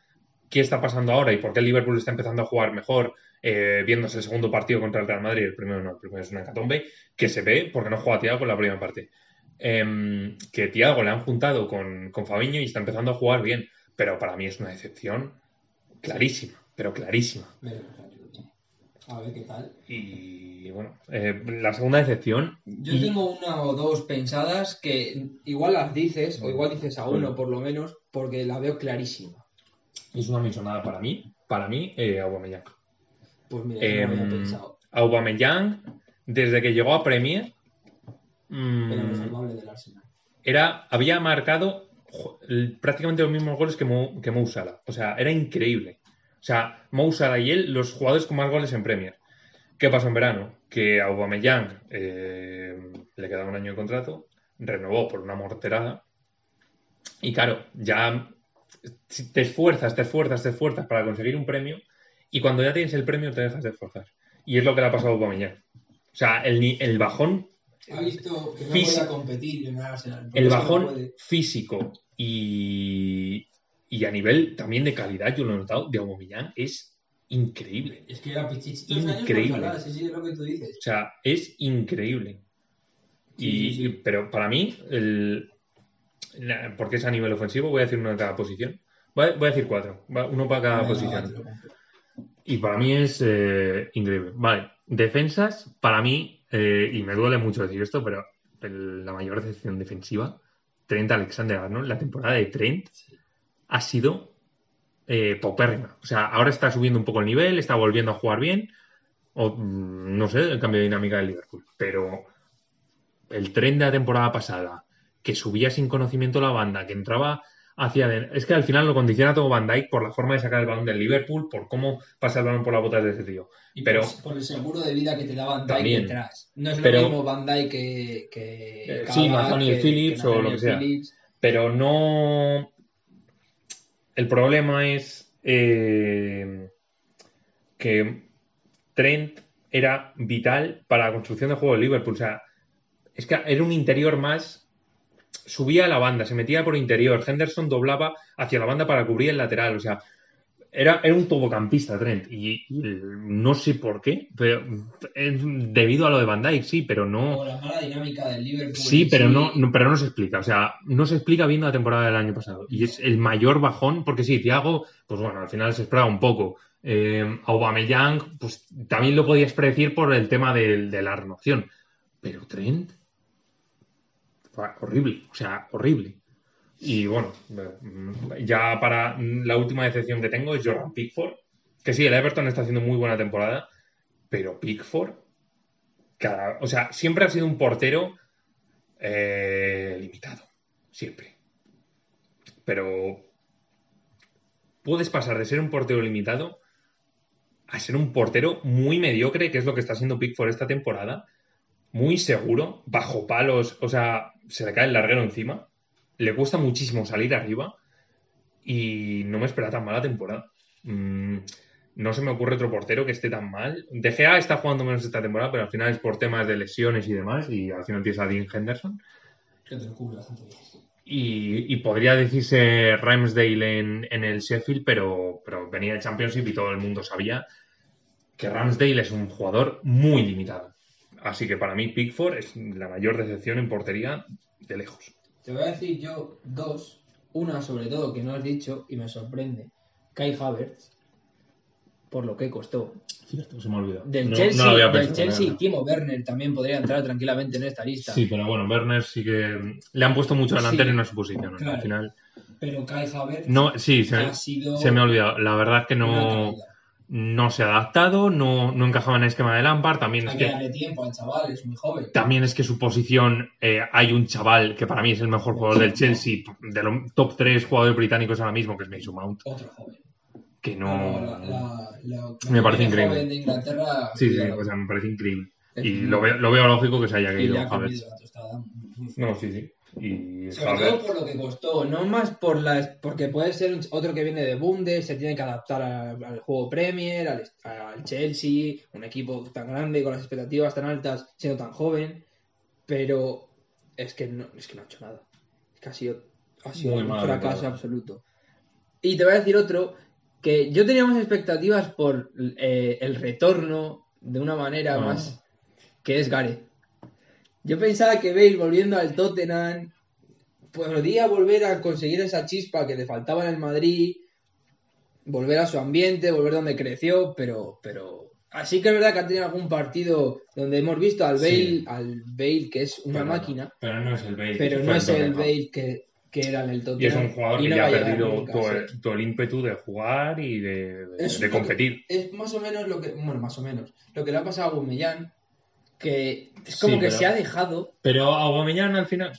¿Qué está pasando ahora y por qué el Liverpool está empezando a jugar mejor eh, viéndose el segundo partido contra el Real Madrid? El primero no, el primero es una hecatombe que se ve porque no juega Thiago en la primera parte. Em, que Thiago le han juntado con, con Fabiño y está empezando a jugar bien, pero para mí es una decepción clarísima, pero clarísima. Pero, A ver qué tal. Y bueno, eh, la segunda decepción. Yo y- tengo una o dos pensadas que igual las dices, o igual dices a uno por lo menos, porque la veo clarísima. Es una misonada para mí, para mí, eh, Aubameyang. Pues mira, yo no había Em, pensado. Aubameyang, desde que llegó a Premier, mm, Era salvable del Arsenal. era, había marcado prácticamente los mismos goles que Mo, que Mo Salah. O sea, era increíble. O sea, Mo Salah y él, los jugadores con más goles en Premier. ¿Qué pasó en verano? Que a Aubameyang eh, le quedaba un año de contrato, renovó por una morterada. Y claro, ya te esfuerzas, te esfuerzas, te esfuerzas para conseguir un premio y cuando ya tienes el premio te dejas de esforzar. Y es lo que le ha pasado a Aubameyang. O sea, el bajón Ha visto que no podía competir en el Arsenal. el no bajón físico y, y a nivel también de calidad, yo lo he notado, de Aubameyang es increíble. Es que era años Increíble. sí, sí, es lo que tú dices. O sea, es increíble. Sí, Y, sí, sí. Pero para mí, el, porque es a nivel ofensivo, voy a decir uno de cada posición. Voy a, voy a decir cuatro, uno para cada posición. Y para mí es eh, increíble. Vale, defensas, para mí, eh, y me duele mucho decir esto, pero el- la mayor decepción defensiva, Trent Alexander-Arnold, la temporada de Trent ha sido eh, paupérrima. O sea, ahora está subiendo un poco el nivel, está volviendo a jugar bien, o mm, no sé, el cambio de dinámica del Liverpool. Pero el Trent de la temporada pasada, que subía sin conocimiento la banda, que entraba hacia adentro. Es que al final lo condiciona todo Van Dijk por la forma de sacar el balón del Liverpool, por cómo pasa el balón por las botas de ese tío. Y Pero- por, por el seguro de vida que te da Van También. detrás. No es lo Pero- mismo Van Dijk que. que Eh, sí, Cavani, Nathaniel que- Phillips que o lo que sea. Phillips. Pero no. El problema es eh, que Trent era vital para la construcción del juego de Liverpool. O sea, es que era un interior más. Subía a la banda, se metía por interior. Henderson doblaba hacia la banda para cubrir el lateral. O sea, era, era un todocampista, Trent, y, y no sé por qué, pero es debido a lo de Van Dijk, sí, pero no... O la mala dinámica del Liverpool. Sí, pero sí. no, no- pero no se explica. O sea, no se explica viendo la temporada del año pasado. Y es el mayor bajón, porque sí, Thiago, pues bueno, al final se esperaba un poco. Eh, Aubameyang, pues también lo podías predecir por el tema del- de, la renovación. Pero Trent, horrible, o sea, horrible. Y bueno, ya para la última decepción que tengo es Jordan Pickford, que sí, el Everton está haciendo muy buena temporada, pero Pickford, o sea, siempre ha sido un portero eh, limitado, siempre. Pero puedes pasar de ser un portero limitado a ser un portero muy mediocre, que es lo que está haciendo Pickford esta temporada, muy seguro, bajo palos, o sea, se le cae el larguero encima, le cuesta muchísimo salir arriba y no me espera tan mala temporada. Mm, no se me ocurre otro portero que esté tan mal. De Gea está jugando menos esta temporada, pero al final es por temas de lesiones y demás, y al final tienes a Dean Henderson. Que te. Y, y podría decirse Ramsdale en, en el Sheffield, pero, pero venía de Championship y todo el mundo sabía que Ramsdale es un jugador muy limitado. Así que para mí Pickford es la mayor decepción en portería de lejos. Te voy a decir yo dos. Una, sobre todo, que no has dicho y me sorprende. Kai Havertz, por lo que costó. Cierto, se me ha olvidado. Del No- Chelsea, no lo había del pensado, la Chelsea verdad. Timo Werner también podría entrar tranquilamente en esta lista. Sí, pero bueno, Werner sí que le han puesto mucho delantero Sí, y no es su posición. ¿no? claro. Al final. Pero Kai Havertz No, sí, se, ha sido. se me ha olvidado. La verdad es que no. No se ha adaptado, no, no encajaba en el esquema de Lampard. También es que que darle tiempo al chaval, es muy joven. También es que su posición, eh, hay un chaval que para mí es el mejor jugador del Chelsea, de los top 3 jugadores británicos ahora mismo, que es Mason Mount, Otro joven. que No, no... la, la, la- Me parece increíble. joven de Inglaterra. Sí, sí, o sea, me parece increíble. Y lo veo, lo veo lógico que se haya Y caído le ha. No, sí, sí. Y Sobre todo por lo que costó. No más por la, porque puede ser otro que viene de Bundes, se tiene que adaptar al, al juego Premier, al, al Chelsea, un equipo tan grande con las expectativas tan altas, siendo tan joven, pero es que no, es que no ha hecho nada. Es que ha sido, ha sido Muy un fracaso absoluto. Y te voy a decir otro, que yo tenía más expectativas por eh, el retorno de una manera Ah. más que es Gareth. Yo pensaba que Bale volviendo al Tottenham podría volver a conseguir esa chispa que le faltaba en el Madrid, volver a su ambiente, volver donde creció, pero, pero así que es verdad que ha tenido algún partido donde hemos visto al Bale, Sí. al Bale que es una Pero- máquina, Pero no es el Bale. pero que no es el. Bale que, que era en el Tottenham. Y es un jugador que no ya ha perdido nunca, todo, el, todo el ímpetu de jugar y de, de- que- competir. Es más o menos lo que. Bueno, más o menos. Lo que le ha pasado a Gumellán. Que es como Sí, que pero- se ha dejado Pero a Aubameyang al final,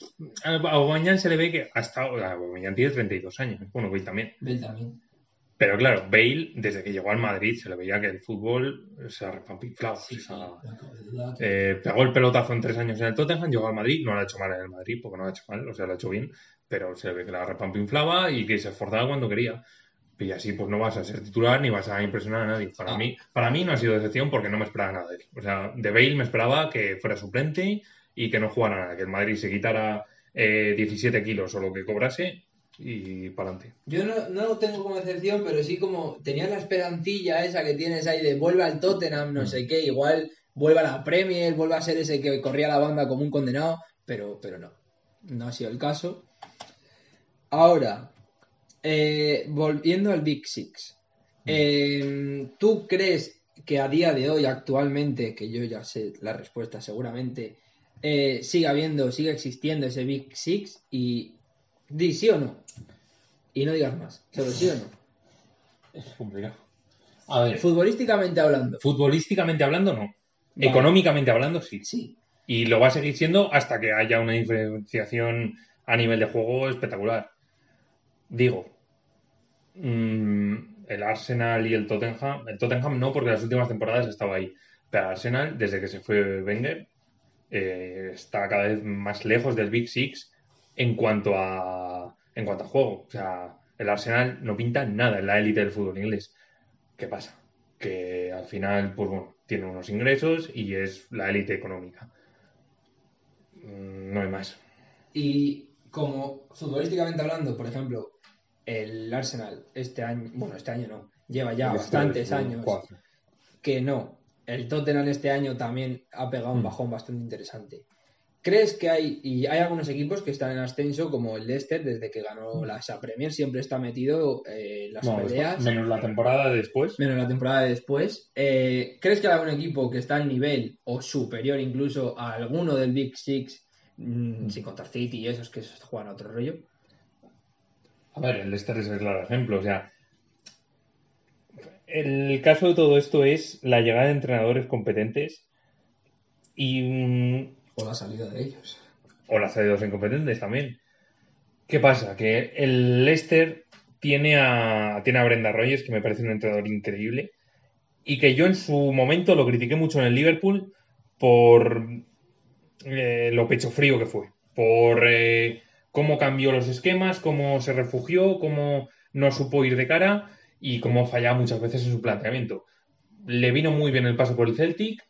a Aubameyang se le ve que ha estado, Aubameyang tiene 32 años, bueno, Bale también. Bale también. Pero claro, Bale, desde que llegó al Madrid, se le veía que el fútbol se ha repampinflado. Sí, que- eh, pegó el pelotazo en tres años en el Tottenham, llegó al Madrid, no lo ha hecho mal en el Madrid, porque no lo ha hecho mal, o sea, lo ha hecho bien, pero se ve que la repampinflaba y que se esforzaba cuando quería. Y así pues no vas a ser titular ni vas a impresionar a nadie. Para Ah. mí, para mí no ha sido decepción porque no me esperaba nada de él. O sea, de Bale me esperaba que fuera suplente y que no jugara nada, que el Madrid se quitara eh, 17 kilos o lo que cobrase y para adelante. Yo no, no lo tengo como excepción, pero sí como tenía la esperancilla esa que tienes ahí de vuelve al Tottenham, no sé qué, igual vuelve a la Premier, vuelve a ser ese que corría la banda como un condenado, pero, pero no, no ha sido el caso. Ahora, eh, volviendo al Big Six, eh, ¿tú crees que a día de hoy, actualmente, que yo ya sé la respuesta seguramente, eh, sigue habiendo, sigue existiendo ese Big Six y di sí o no? Y no digas más, solo sí o no. Es complicado. A ver, Futbolísticamente hablando. futbolísticamente hablando, no. Vale. Económicamente hablando, sí. Sí. Y lo va a seguir siendo hasta que haya una diferenciación a nivel de juego espectacular. Digo, mm, el Arsenal y el Tottenham, el Tottenham no, porque las últimas temporadas estaba ahí. Pero el Arsenal, desde que se fue Wenger, eh, está cada vez más lejos del Big Six en cuanto a, en cuanto a juego. O sea, el Arsenal no pinta nada en la élite del fútbol inglés. ¿Qué pasa? Que al final, pues bueno, tiene unos ingresos y es la élite económica. Mm, No hay más. Y como futbolísticamente hablando, por ejemplo, el Arsenal este año, bueno, este año no, lleva ya El bastantes años que no. El Tottenham este año también ha pegado un Mm. bajón bastante interesante. ¿Crees que hay, y hay algunos equipos que están en ascenso, como el Leicester, desde que ganó la esa Premier, siempre está metido eh, en las No, peleas, menos la temporada después. menos la temporada de después. Eh, ¿Crees que hay algún equipo que está al nivel o superior incluso a alguno del Big Six, mm, sin contar City y esos que juegan a otro rollo? A ver, el Leicester es el claro ejemplo. O sea, el caso de todo esto es la llegada de entrenadores competentes y O la salida de ellos. o las salidas incompetentes también. ¿Qué pasa? Que el Leicester tiene a, tiene a Brenda Rogers, que me parece un entrenador increíble, y que yo en su momento lo critiqué mucho en el Liverpool por eh, lo pecho frío que fue, por eh, cómo cambió los esquemas, cómo se refugió, cómo no supo ir de cara y cómo fallaba muchas veces en su planteamiento. Le vino muy bien el paso por el Celtic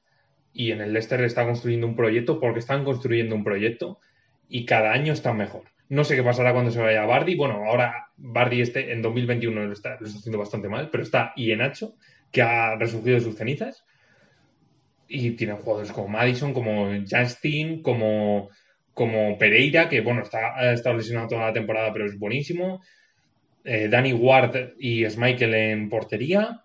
y en el Leicester está construyendo un proyecto porque están construyendo un proyecto y cada año están mejor. No sé qué pasará cuando se vaya Bardi. Bueno, ahora Bardi este, en 2021 lo está, lo está haciendo bastante mal, pero está Ienacho, que ha resurgido de sus cenizas. Y tienen jugadores como Madison, como Justin, como, como Pereira, que bueno, está, ha estado lesionado toda la temporada, pero es buenísimo. Eh, Danny Ward y Schmeichel en portería.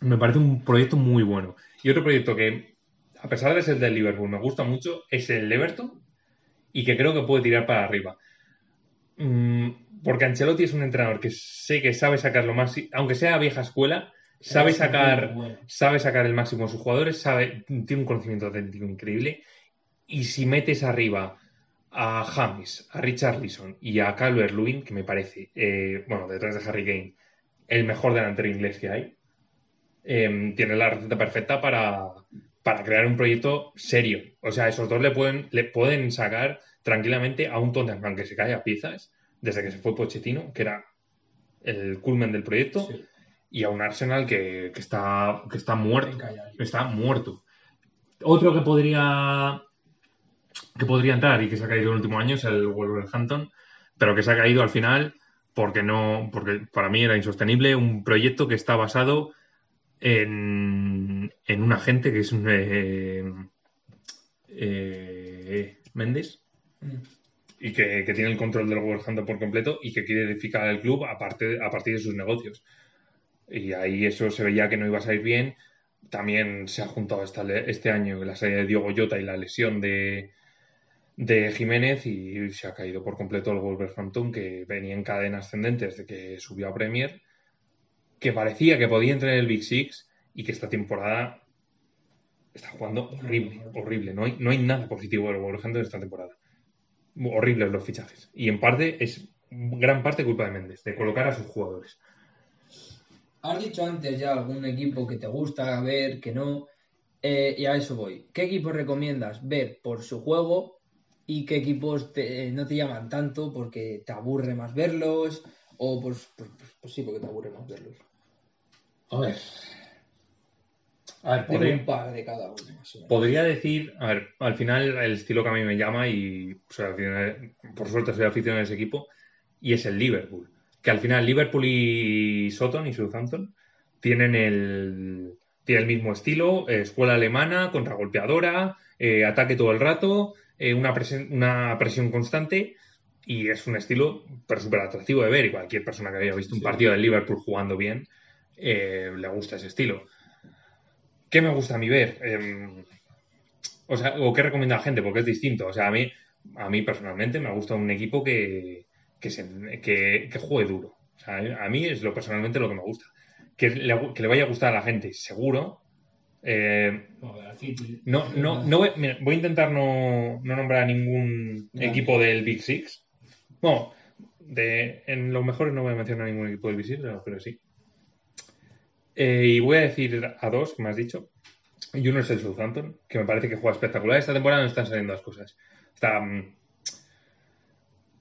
Me parece un proyecto muy bueno. Y otro proyecto que, a pesar de ser del Liverpool, me gusta mucho, es el Everton y que creo que puede tirar para arriba. Mm, porque Ancelotti es un entrenador que sé que sabe sacar lo más, aunque sea vieja escuela, sabe sacar, bueno. sabe sacar el máximo de sus jugadores, sabe, tiene un conocimiento auténtico increíble. Y si metes arriba a James, a Richarlison y a Calvert-Lewin, que me parece, eh, bueno, detrás de Harry Kane, el mejor delantero inglés que hay, eh, tiene la receta perfecta para, para crear un proyecto serio. O sea, esos dos le pueden, le pueden sacar tranquilamente a un Tottenham, aunque se cae a piezas, desde que se fue Pochettino, que era el culmen del proyecto, Sí. y a un Arsenal que, que está, que está muerto. Está muerto. Otro que podría que podría entrar y que se ha caído en el último año es el Wolverhampton, pero que se ha caído al final porque no, porque para mí era insostenible un proyecto que está basado en, en un agente que es eh, eh, Méndez y que, que tiene el control del Wolverhampton por completo y que quiere edificar el club a, parte- a partir de sus negocios. Y ahí eso se veía que no iba a salir bien. También se ha juntado este año la salida de Diogo Jota y la lesión de, de Jiménez y se ha caído por completo el Wolverhampton que venía en cadena ascendente desde que subió a Premier, que parecía que podía entrar en el Big Six y que esta temporada está jugando horrible, horrible. No hay, no hay nada positivo del Wolverhampton esta temporada. Horribles los fichajes. Y en parte es gran parte culpa de Méndez, de colocar a sus jugadores. Has dicho antes ya algún equipo que te gusta ver, que no, eh, y a eso voy. ¿Qué equipos recomiendas ver por su juego y qué equipos te- no te llaman tanto porque te aburre más verlos? O pues, pues, pues- pues sí, porque te aburre más verlos. A ver. A ver, podría, un par de cada uno. más o menos. podría decir, a ver, al final el estilo que a mí me llama y por suerte soy aficionado a ese equipo y es el Liverpool. Que al final Liverpool y Soton y Southampton tienen el, tienen el mismo estilo, eh, escuela alemana, contragolpeadora, eh, ataque todo el rato, eh, una, presen- una presión constante y es un estilo pero súper atractivo de ver y cualquier persona que haya visto un Sí. partido del Liverpool jugando bien eh, le gusta ese estilo. ¿Qué me gusta a mí ver? Em, o sea, o qué recomienda a la gente, porque es distinto. O sea, a mí, a mí personalmente me gusta un equipo que, que, se- que- que juegue duro. O sea, a mí es lo personalmente lo que me gusta. Que le, que le vaya a gustar a la gente, seguro. Eh, No, no, no, voy, mira, voy a intentar no, no nombrar a ningún Grande. equipo del Big Six. No, de, en los mejores no voy a mencionar ningún equipo del Big Six, pero, pero sí. Eh, y voy a decir a dos que me has dicho. Y uno es el Southampton, que me parece que juega espectacular. Esta temporada no están saliendo las cosas. Está, mm,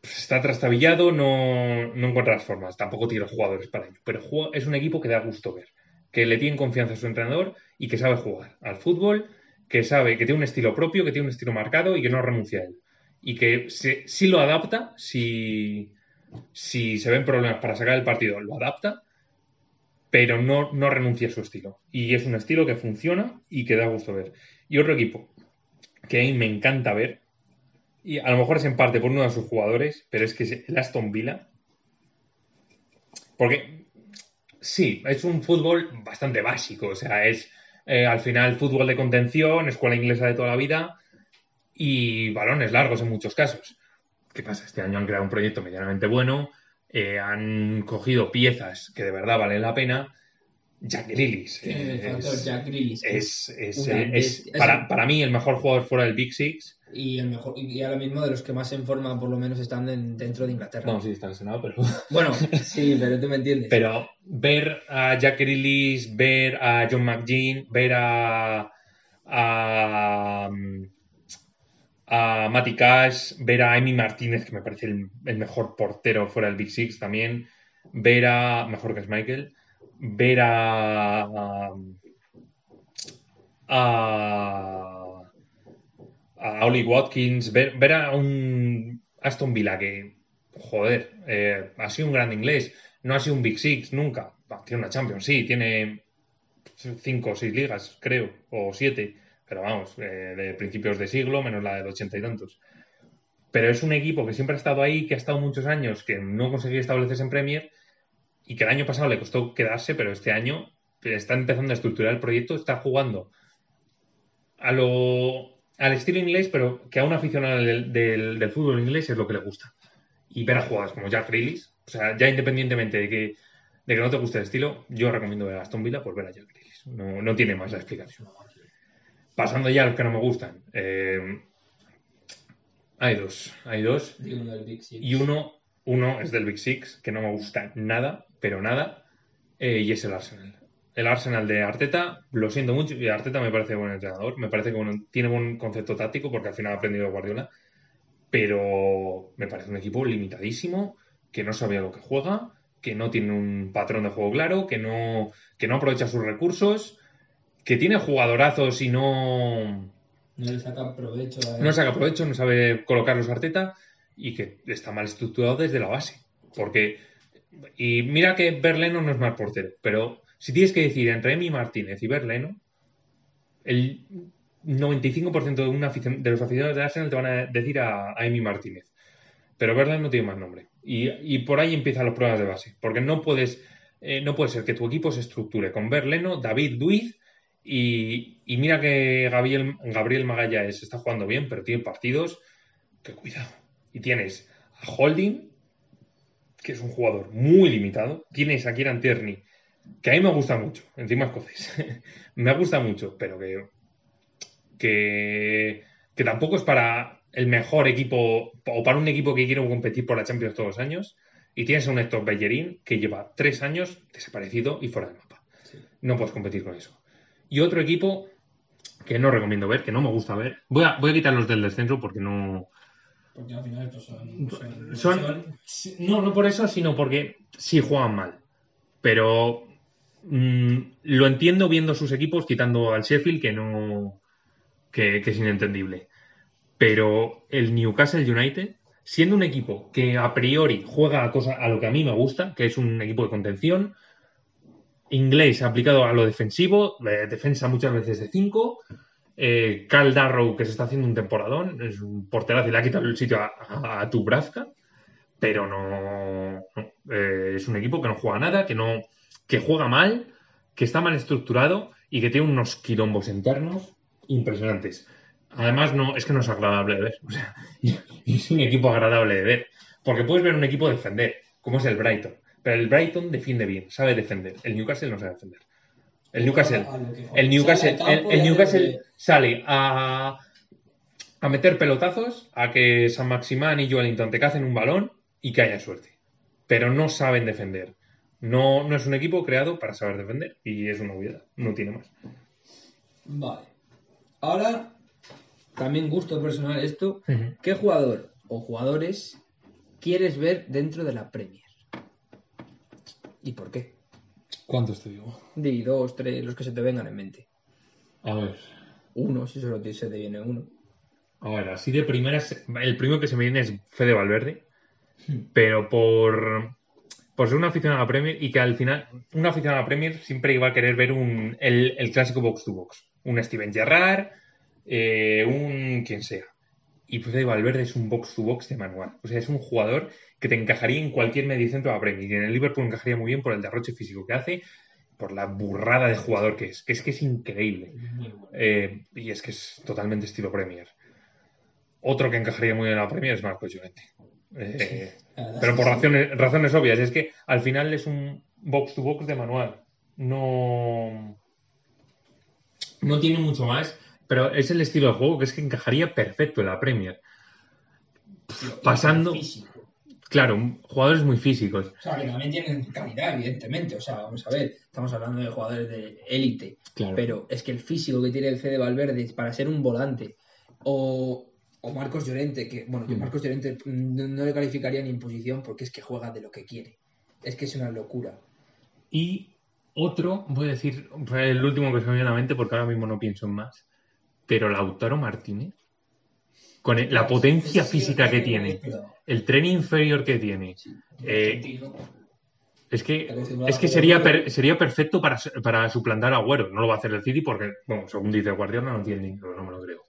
está trastabillado, no, no encuentra las formas. Tampoco tiene los jugadores para ello. Pero juega- es un equipo que da gusto ver. Que le tiene confianza a su entrenador y que sabe jugar al fútbol, que sabe que tiene un estilo propio, que tiene un estilo marcado y que no renuncia a él. Y que si, si lo adapta, si, si se ven problemas para sacar el partido, lo adapta. pero no, no renuncia a su estilo. Y es un estilo que funciona y que da gusto ver. Y otro equipo que a mí me encanta ver, y a lo mejor es en parte por uno de sus jugadores, pero es que es el Aston Villa. Porque sí, es un fútbol bastante básico, o sea, es eh, al final fútbol de contención, escuela inglesa de toda la vida y balones largos en muchos casos. ¿Qué pasa? Este año han creado un proyecto medianamente bueno, eh, han cogido piezas que de verdad valen la pena. Jack Grealish eh, es, Jack Grealish. es- es- Una es- bestia. para, para mí el mejor jugador fuera del Big Six. Y el mejor, y ahora mismo de los que más en forma, por lo menos, están en- dentro de Inglaterra. sí, está lesionado, pero... Bueno, sí, pero tú me entiendes. Pero ver a Jack Grealish, ver a John McGinn, ver a, a, a Matty Cash, ver a Amy Martínez, que me parece el, el mejor portero fuera del Big Six también, ver a, mejor que es Michael, ver a, a, a, Watkins, ver, ver a un Aston Villa que, joder, eh, ha sido un gran inglés, no ha sido un Big Six nunca. Va, Tiene una Champions, sí, tiene cinco o seis ligas, creo, o siete, pero vamos, eh, de principios de siglo, menos la del ochenta y tantos. Pero es un equipo que siempre ha estado ahí, que ha estado muchos años, que no conseguía establecerse en Premier y que el año pasado le costó quedarse, pero este año está empezando a estructurar el proyecto, está jugando a lo, al estilo inglés, pero que a un aficionado del, del- del fútbol inglés es lo que le gusta. Y ver a jugadores como Jack Grealish, o sea, ya independientemente de que, de que no te guste el estilo, yo recomiendo ver a Aston Villa por ver a Jack Grealish. No, no tiene más la explicación. Pasando ya a los que no me gustan. eh, hay dos, hay dos. Digo, uno del Big Six. Y uno, uno es del Big Six, que no me gusta nada, pero nada, eh, y es el Arsenal. El Arsenal de Arteta, lo siento mucho, y Arteta me parece buen entrenador, me parece que bueno, tiene buen concepto táctico, porque al final ha aprendido Guardiola, pero me parece un equipo limitadísimo, que no sabía lo que juega, que no tiene un patrón de juego claro, que no, que no aprovecha sus recursos, que tiene jugadorazos y no, No le saca provecho a él. no saca provecho, no sabe colocar los Arteta y que está mal estructurado desde la base. Porque, y mira que Berleno no es mal portero, pero si tienes que decir entre Emi Martínez y Berleno, el 95% de, una de los aficionados de Arsenal te van a decir a, Emi Martínez. Pero Berleno no tiene más nombre. Y, por ahí empiezan los problemas de base. Porque no puedes, eh, no puede ser que tu equipo se estructure con Berleno, David Duiz y, y mira que Gabriel, Gabriel Magallanes está jugando bien, pero tiene partidos que cuidado. Y tienes a Holding, que es un jugador muy limitado. Tienes a Kieran Tierney, que a mí me gusta mucho, encima escocés. me gusta mucho, pero que, que, que tampoco es para el mejor equipo o para un equipo que quiere competir por la Champions todos los años. Y tienes a un Héctor Bellerín que lleva tres años desaparecido y fuera del mapa. No puedes competir con eso. Y otro equipo que no recomiendo ver, que no me gusta ver. Voy a, voy a quitar los del descenso porque no. Porque al final estos son... son- Son, no, no por eso, sino porque sí juegan mal. Pero mm, lo entiendo viendo sus equipos, quitando al Sheffield, que no. que, que es inentendible. Pero el Newcastle United, siendo un equipo que a priori juega a, cosa, a lo que a mí me gusta, que es un equipo de contención, inglés aplicado a lo defensivo, eh, defensa muchas veces de 5. Eh, Cal Darrow, que se está haciendo un temporadón, es un porterazo y le ha quitado el sitio a, a, a Dubravka, pero no. eh, es un equipo que no juega nada, que no. que juega mal, que está mal estructurado y que tiene unos quilombos internos impresionantes. Además, no, es que no es agradable de ver. Es un equipo agradable de ver. Porque puedes ver un equipo defender, como es el Brighton. Pero el Brighton defiende bien, sabe defender. El Newcastle no sabe defender. El Newcastle, A lo que juega. el Newcastle, el, Newcastle sale a, a meter pelotazos, a que San Maximán y Wellington te cacen un balón y que haya suerte. Pero no saben defender. No, no es un equipo creado para saber defender. Y es una obviedad. No tiene más. Vale. Ahora, también gusto personal esto. ¿Qué jugador o jugadores quieres ver dentro de la Premier? ¿Y por qué? ¿Cuántos te digo? Di dos, tres, los que se te vengan en mente. A ver. Uno, si solo te- se te viene uno. A ver, así de primeras, el primero que se me viene es Fede Valverde, pero por, por ser un aficionado a la Premier y que al final, un aficionado a la Premier siempre iba a querer ver un, el, el clásico box to box. Un Steven Gerrard, eh, un quien sea. Y Fede Valverde es un box to box de manual. O sea, es un jugador que te encajaría en cualquier mediocentro a la Premier. Y en el Liverpool encajaría muy bien por el derroche físico que hace, por la burrada de jugador que es. Que es que es increíble. Eh, y es que es totalmente estilo Premier. Otro que encajaría muy bien en la Premier es Marcos Llorente. Eh, pero por razones, razones obvias. Es que al final es un box to box de manual. No. No tiene mucho más. Pero es el estilo de juego que es que encajaría perfecto en la Premier. Pasando. Claro, jugadores muy físicos. O sea, que también tienen calidad, evidentemente. O sea, vamos a ver, estamos hablando de jugadores de élite. Claro. Pero es que el físico que tiene el Fede Valverde para ser un volante. O, o Marcos Llorente, que, bueno, yo Mm. Marcos Llorente no, no le calificaría ni en posición porque es que juega de lo que quiere. Es que es una locura. Y otro, voy a decir, el último que se me viene a la mente porque ahora mismo no pienso en más. Pero Lautaro Martínez, con la potencia física que tiene, el tren inferior que tiene, Eh, es que, es que sería, per- sería perfecto para, para suplantar a Agüero. No lo va a hacer el City porque, bueno, según dice Guardiola, no tiene dinero, no me lo creo.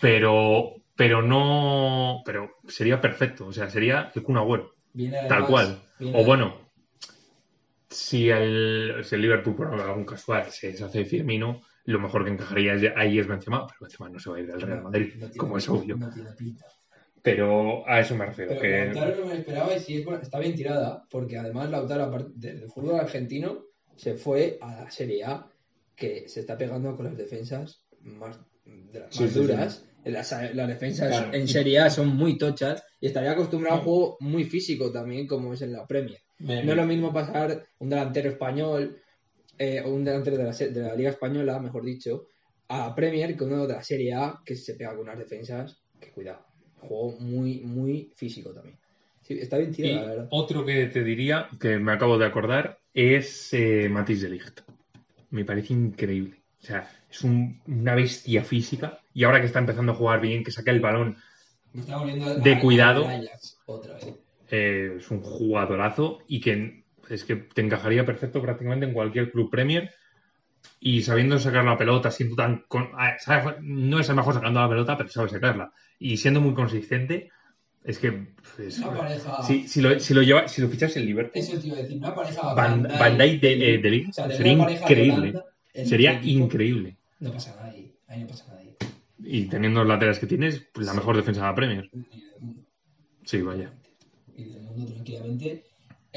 Pero, pero no, pero sería perfecto. O sea, sería el Kun Agüero. Tal cual. O bueno, si el, si el Liverpool, por algún casual, se deshace de Firmino, lo mejor que encajaría ahí es Benzema, pero Benzema no se va a ir del Real Madrid, no tiene- como es obvio. No tiene pinta. Pero a eso me refiero, Pero que Lautaro no me esperaba y sí está bien tirada, porque además Lautaro, del fútbol argentino, se fue a la Serie A, que se está pegando con las defensas más, de las Sí, más sí, duras. Las, las defensas Claro. en Serie A son muy tochas y estaría acostumbrado a un juego muy físico también, como es en la Premier. No es lo mismo pasar un delantero español eh, un delantero de la, se- de la Liga Española, mejor dicho, a Premier que uno de la Serie A que se pega con unas defensas que cuidado. Juego muy, muy físico también. Sí, está bien Y tirado, la verdad. otro que te diría, que me acabo de acordar, es eh, Matisse de Ligt. Me parece increíble. O sea, es un- una bestia física. Y ahora que está empezando a jugar bien, que saca el balón, de cuidado. al Ajax otra vez. eh, es un jugadorazo y que es que te encajaría perfecto prácticamente en cualquier club Premier. Y sabiendo sacar la pelota, siendo tan. con- no es el mejor sacando la pelota, pero sabe sacarla. Y siendo muy consistente, es que. pues, Una pareja. si, si lo, si lo lleva, si lo fichas en Liverpool, Eso te iba a decir, una pareja. Van, Van Dijk de, eh, de Ligt, O sea, tener sería de increíble. Holanda Sería equipo, increíble. No pasa nada ahí. Ahí no pasa nada ahí. Y teniendo los laterales que tienes, pues la Sí. mejor defensa de la Premier. Mundo. Sí, vaya. y del mundo tranquilamente.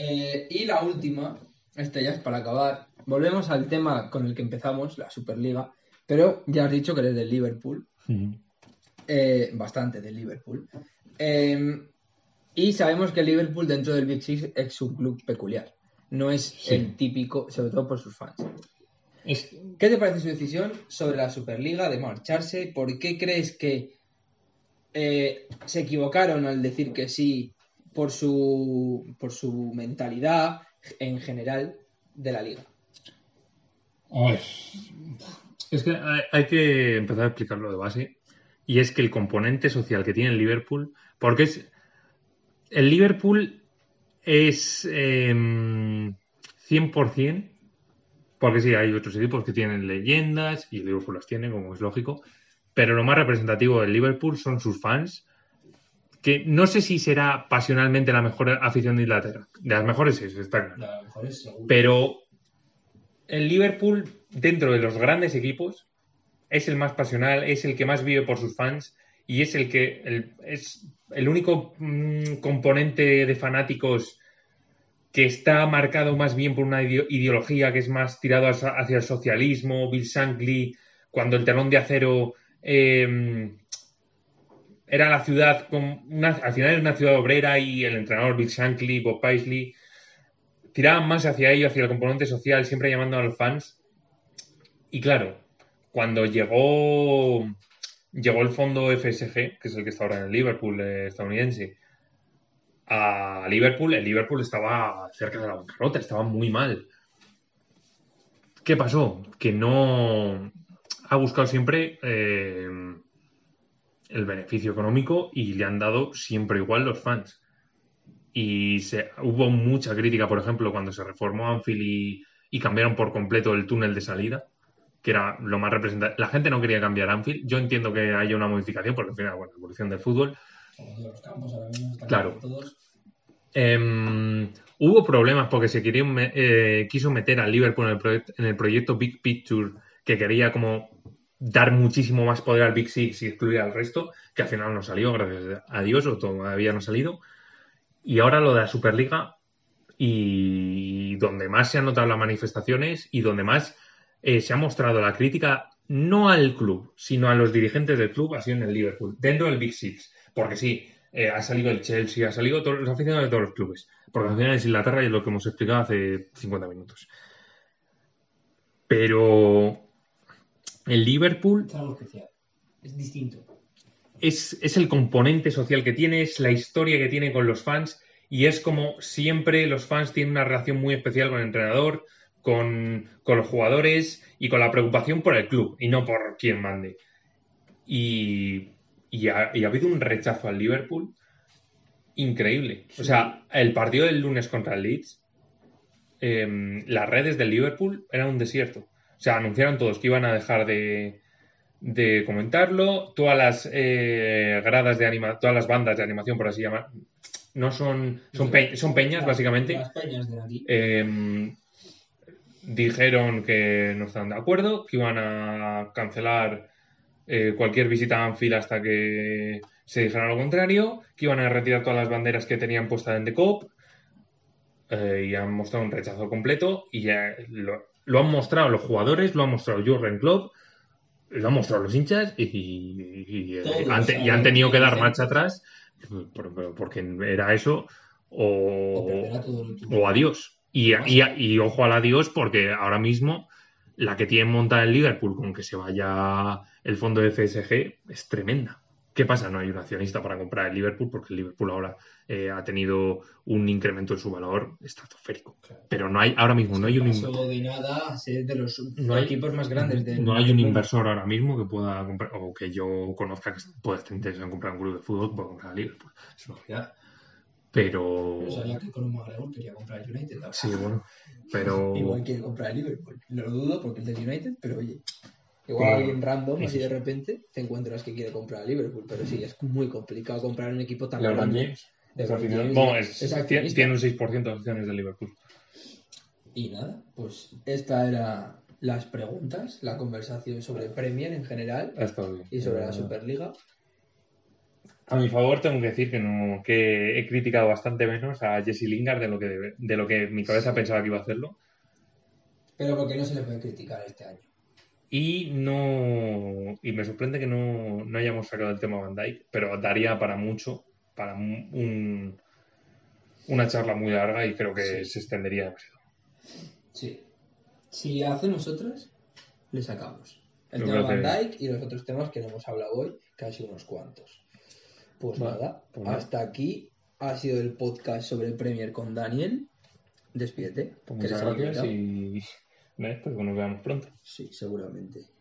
Eh, y la última, esta ya es para acabar. Volvemos al tema con el que empezamos, la Superliga. Pero ya has dicho que eres del Liverpool. eh, bastante del Liverpool. Eh, y sabemos que el Liverpool dentro del Big Six es un club peculiar. No es Sí. el típico, sobre todo por sus fans. Es- ¿Qué te parece su decisión sobre la Superliga de marcharse? ¿Por qué crees que eh, se equivocaron al decir que sí por su, por su mentalidad en general de la liga? Es que hay, que empezar a explicarlo de base. Y es que el componente social que tiene el Liverpool, porque es. El Liverpool es eh, 100%, porque sí, hay otros equipos que tienen leyendas y el Liverpool las tiene, como es lógico. Pero lo más representativo del Liverpool son sus fans, que no sé si será pasionalmente la mejor afición de Inglaterra. De las mejores es, está claro. Mejor es. Pero el Liverpool, dentro de los grandes equipos, es el más pasional, es el que más vive por sus fans y es el que el- es el único mm, componente de fanáticos que está marcado más bien por una ideo- ideología que es más tirado hacia hacia el socialismo, Bill Shankly, cuando el telón de acero eh, era la ciudad, al final era una ciudad obrera y el entrenador Bill Shankly, Bob Paisley, tiraban más hacia ello, hacia el componente social, siempre llamando a los fans. Y claro, cuando llegó, llegó el fondo FSG, que es el que está ahora en el Liverpool eh, estadounidense, a Liverpool, el Liverpool estaba cerca de la bancarrota, estaba muy mal. ¿Qué pasó? Que no ha buscado siempre eh, el beneficio económico y le han dado siempre igual los fans. y se, hubo mucha crítica, por ejemplo, cuando se reformó Anfield y, y cambiaron por completo el túnel de salida, que era lo más representativo. La gente no quería cambiar Anfield. Yo entiendo que haya una modificación, porque al final, bueno, evolución del fútbol. Como todos los campos ahora mismo están Claro. todos. Em, hubo problemas porque se quería, eh, quiso meter al Liverpool en el, en el proyecto Big Picture, que quería como dar muchísimo más poder al Big Six y excluir al resto, que al final no salió, gracias a Dios, o todavía no ha salido. Y ahora lo de la Superliga, y donde más se han notado las manifestaciones y donde más eh, se ha mostrado la crítica, no al club, sino a los dirigentes del club, ha sido en el Liverpool, dentro del Big Six. Porque sí, eh, ha salido el Chelsea, ha salido todos los aficionados de todos los clubes. Porque al final es Inglaterra y es lo que hemos explicado hace 50 minutos. Pero el Liverpool Es algo especial. Es distinto. es, es el componente social que tiene, es la historia que tiene con los fans y es como siempre los fans tienen una relación muy especial con el entrenador, con, con los jugadores y con la preocupación por el club y no por quién mande. Y, y ha, y ha habido un rechazo al Liverpool increíble. O sea, el partido del lunes contra el Leeds, em, las redes del Liverpool eran un desierto. O sea, anunciaron todos que iban a dejar de, de comentarlo. Todas las eh, gradas de anima, todas las bandas de animación, por así llamar, no son, son, pe- son peñas, básicamente. Las peñas de aquí. Eh, dijeron que no estaban de acuerdo, que iban a cancelar eh, cualquier visita a Anfield hasta que se dijera lo contrario, que iban a retirar todas las banderas que tenían puestas en The Cop eh, y han mostrado un rechazo completo y ya lo, lo han mostrado los jugadores, lo han mostrado Jurgen Klopp, lo han mostrado los hinchas y, y- y, eh, Todos han, te- y han saben tenido que dar marcha atrás por- por- porque era eso O o, adiós. Y, y, y ojo al adiós porque ahora mismo la que tiene montada el Liverpool con que se vaya el fondo de CSG es tremenda. ¿Qué pasa? No hay un accionista para comprar el Liverpool porque el Liverpool ahora eh, ha tenido un incremento en su valor estratosférico. Pero no hay, ahora mismo no hay un, de nada a de los No hay- equipos más grandes del no hay un inversor ahora mismo que pueda comprar o que yo conozca que pueda estar interesado en comprar un club de fútbol que pueda comprar el Liverpool. Es una obviedad. Pero... Yo sabía que Conor McGregor quería comprar el United. ahora. Sí, bueno. Pero... Igual quiere comprar el Liverpool. No lo dudo porque es del United, pero oye. Igual alguien random, así de repente, te encuentras que quiere comprar el Liverpool. Pero sí, es muy complicado comprar un equipo tan LeBron grande. James. LeBron al final- James, Bueno, es- es tiene, un 6% de acciones del Liverpool. Y nada, pues esta era las preguntas, la conversación sobre Premier en general y sobre la Superliga. A mi favor tengo que decir que no que he criticado bastante menos a Jesse Lingard de lo que de lo que mi cabeza pensaba que iba a hacerlo Pero porque no se le puede criticar este año. Y no y me sorprende que no, no hayamos sacado el tema Van Dijk, pero daría para mucho, para un, un- una charla muy larga y creo que Sí. se extendería demasiado. Sí. Si hacemos otras, le sacamos. El tema Van Dijk y los otros temas que no hemos hablado hoy, casi unos cuantos. Pues nada, pues nada. hasta aquí ha sido el podcast sobre Premier con Daniel. Despídete. Pues muchas el gracias. Y nada, pues nos veamos pronto. Sí, seguramente.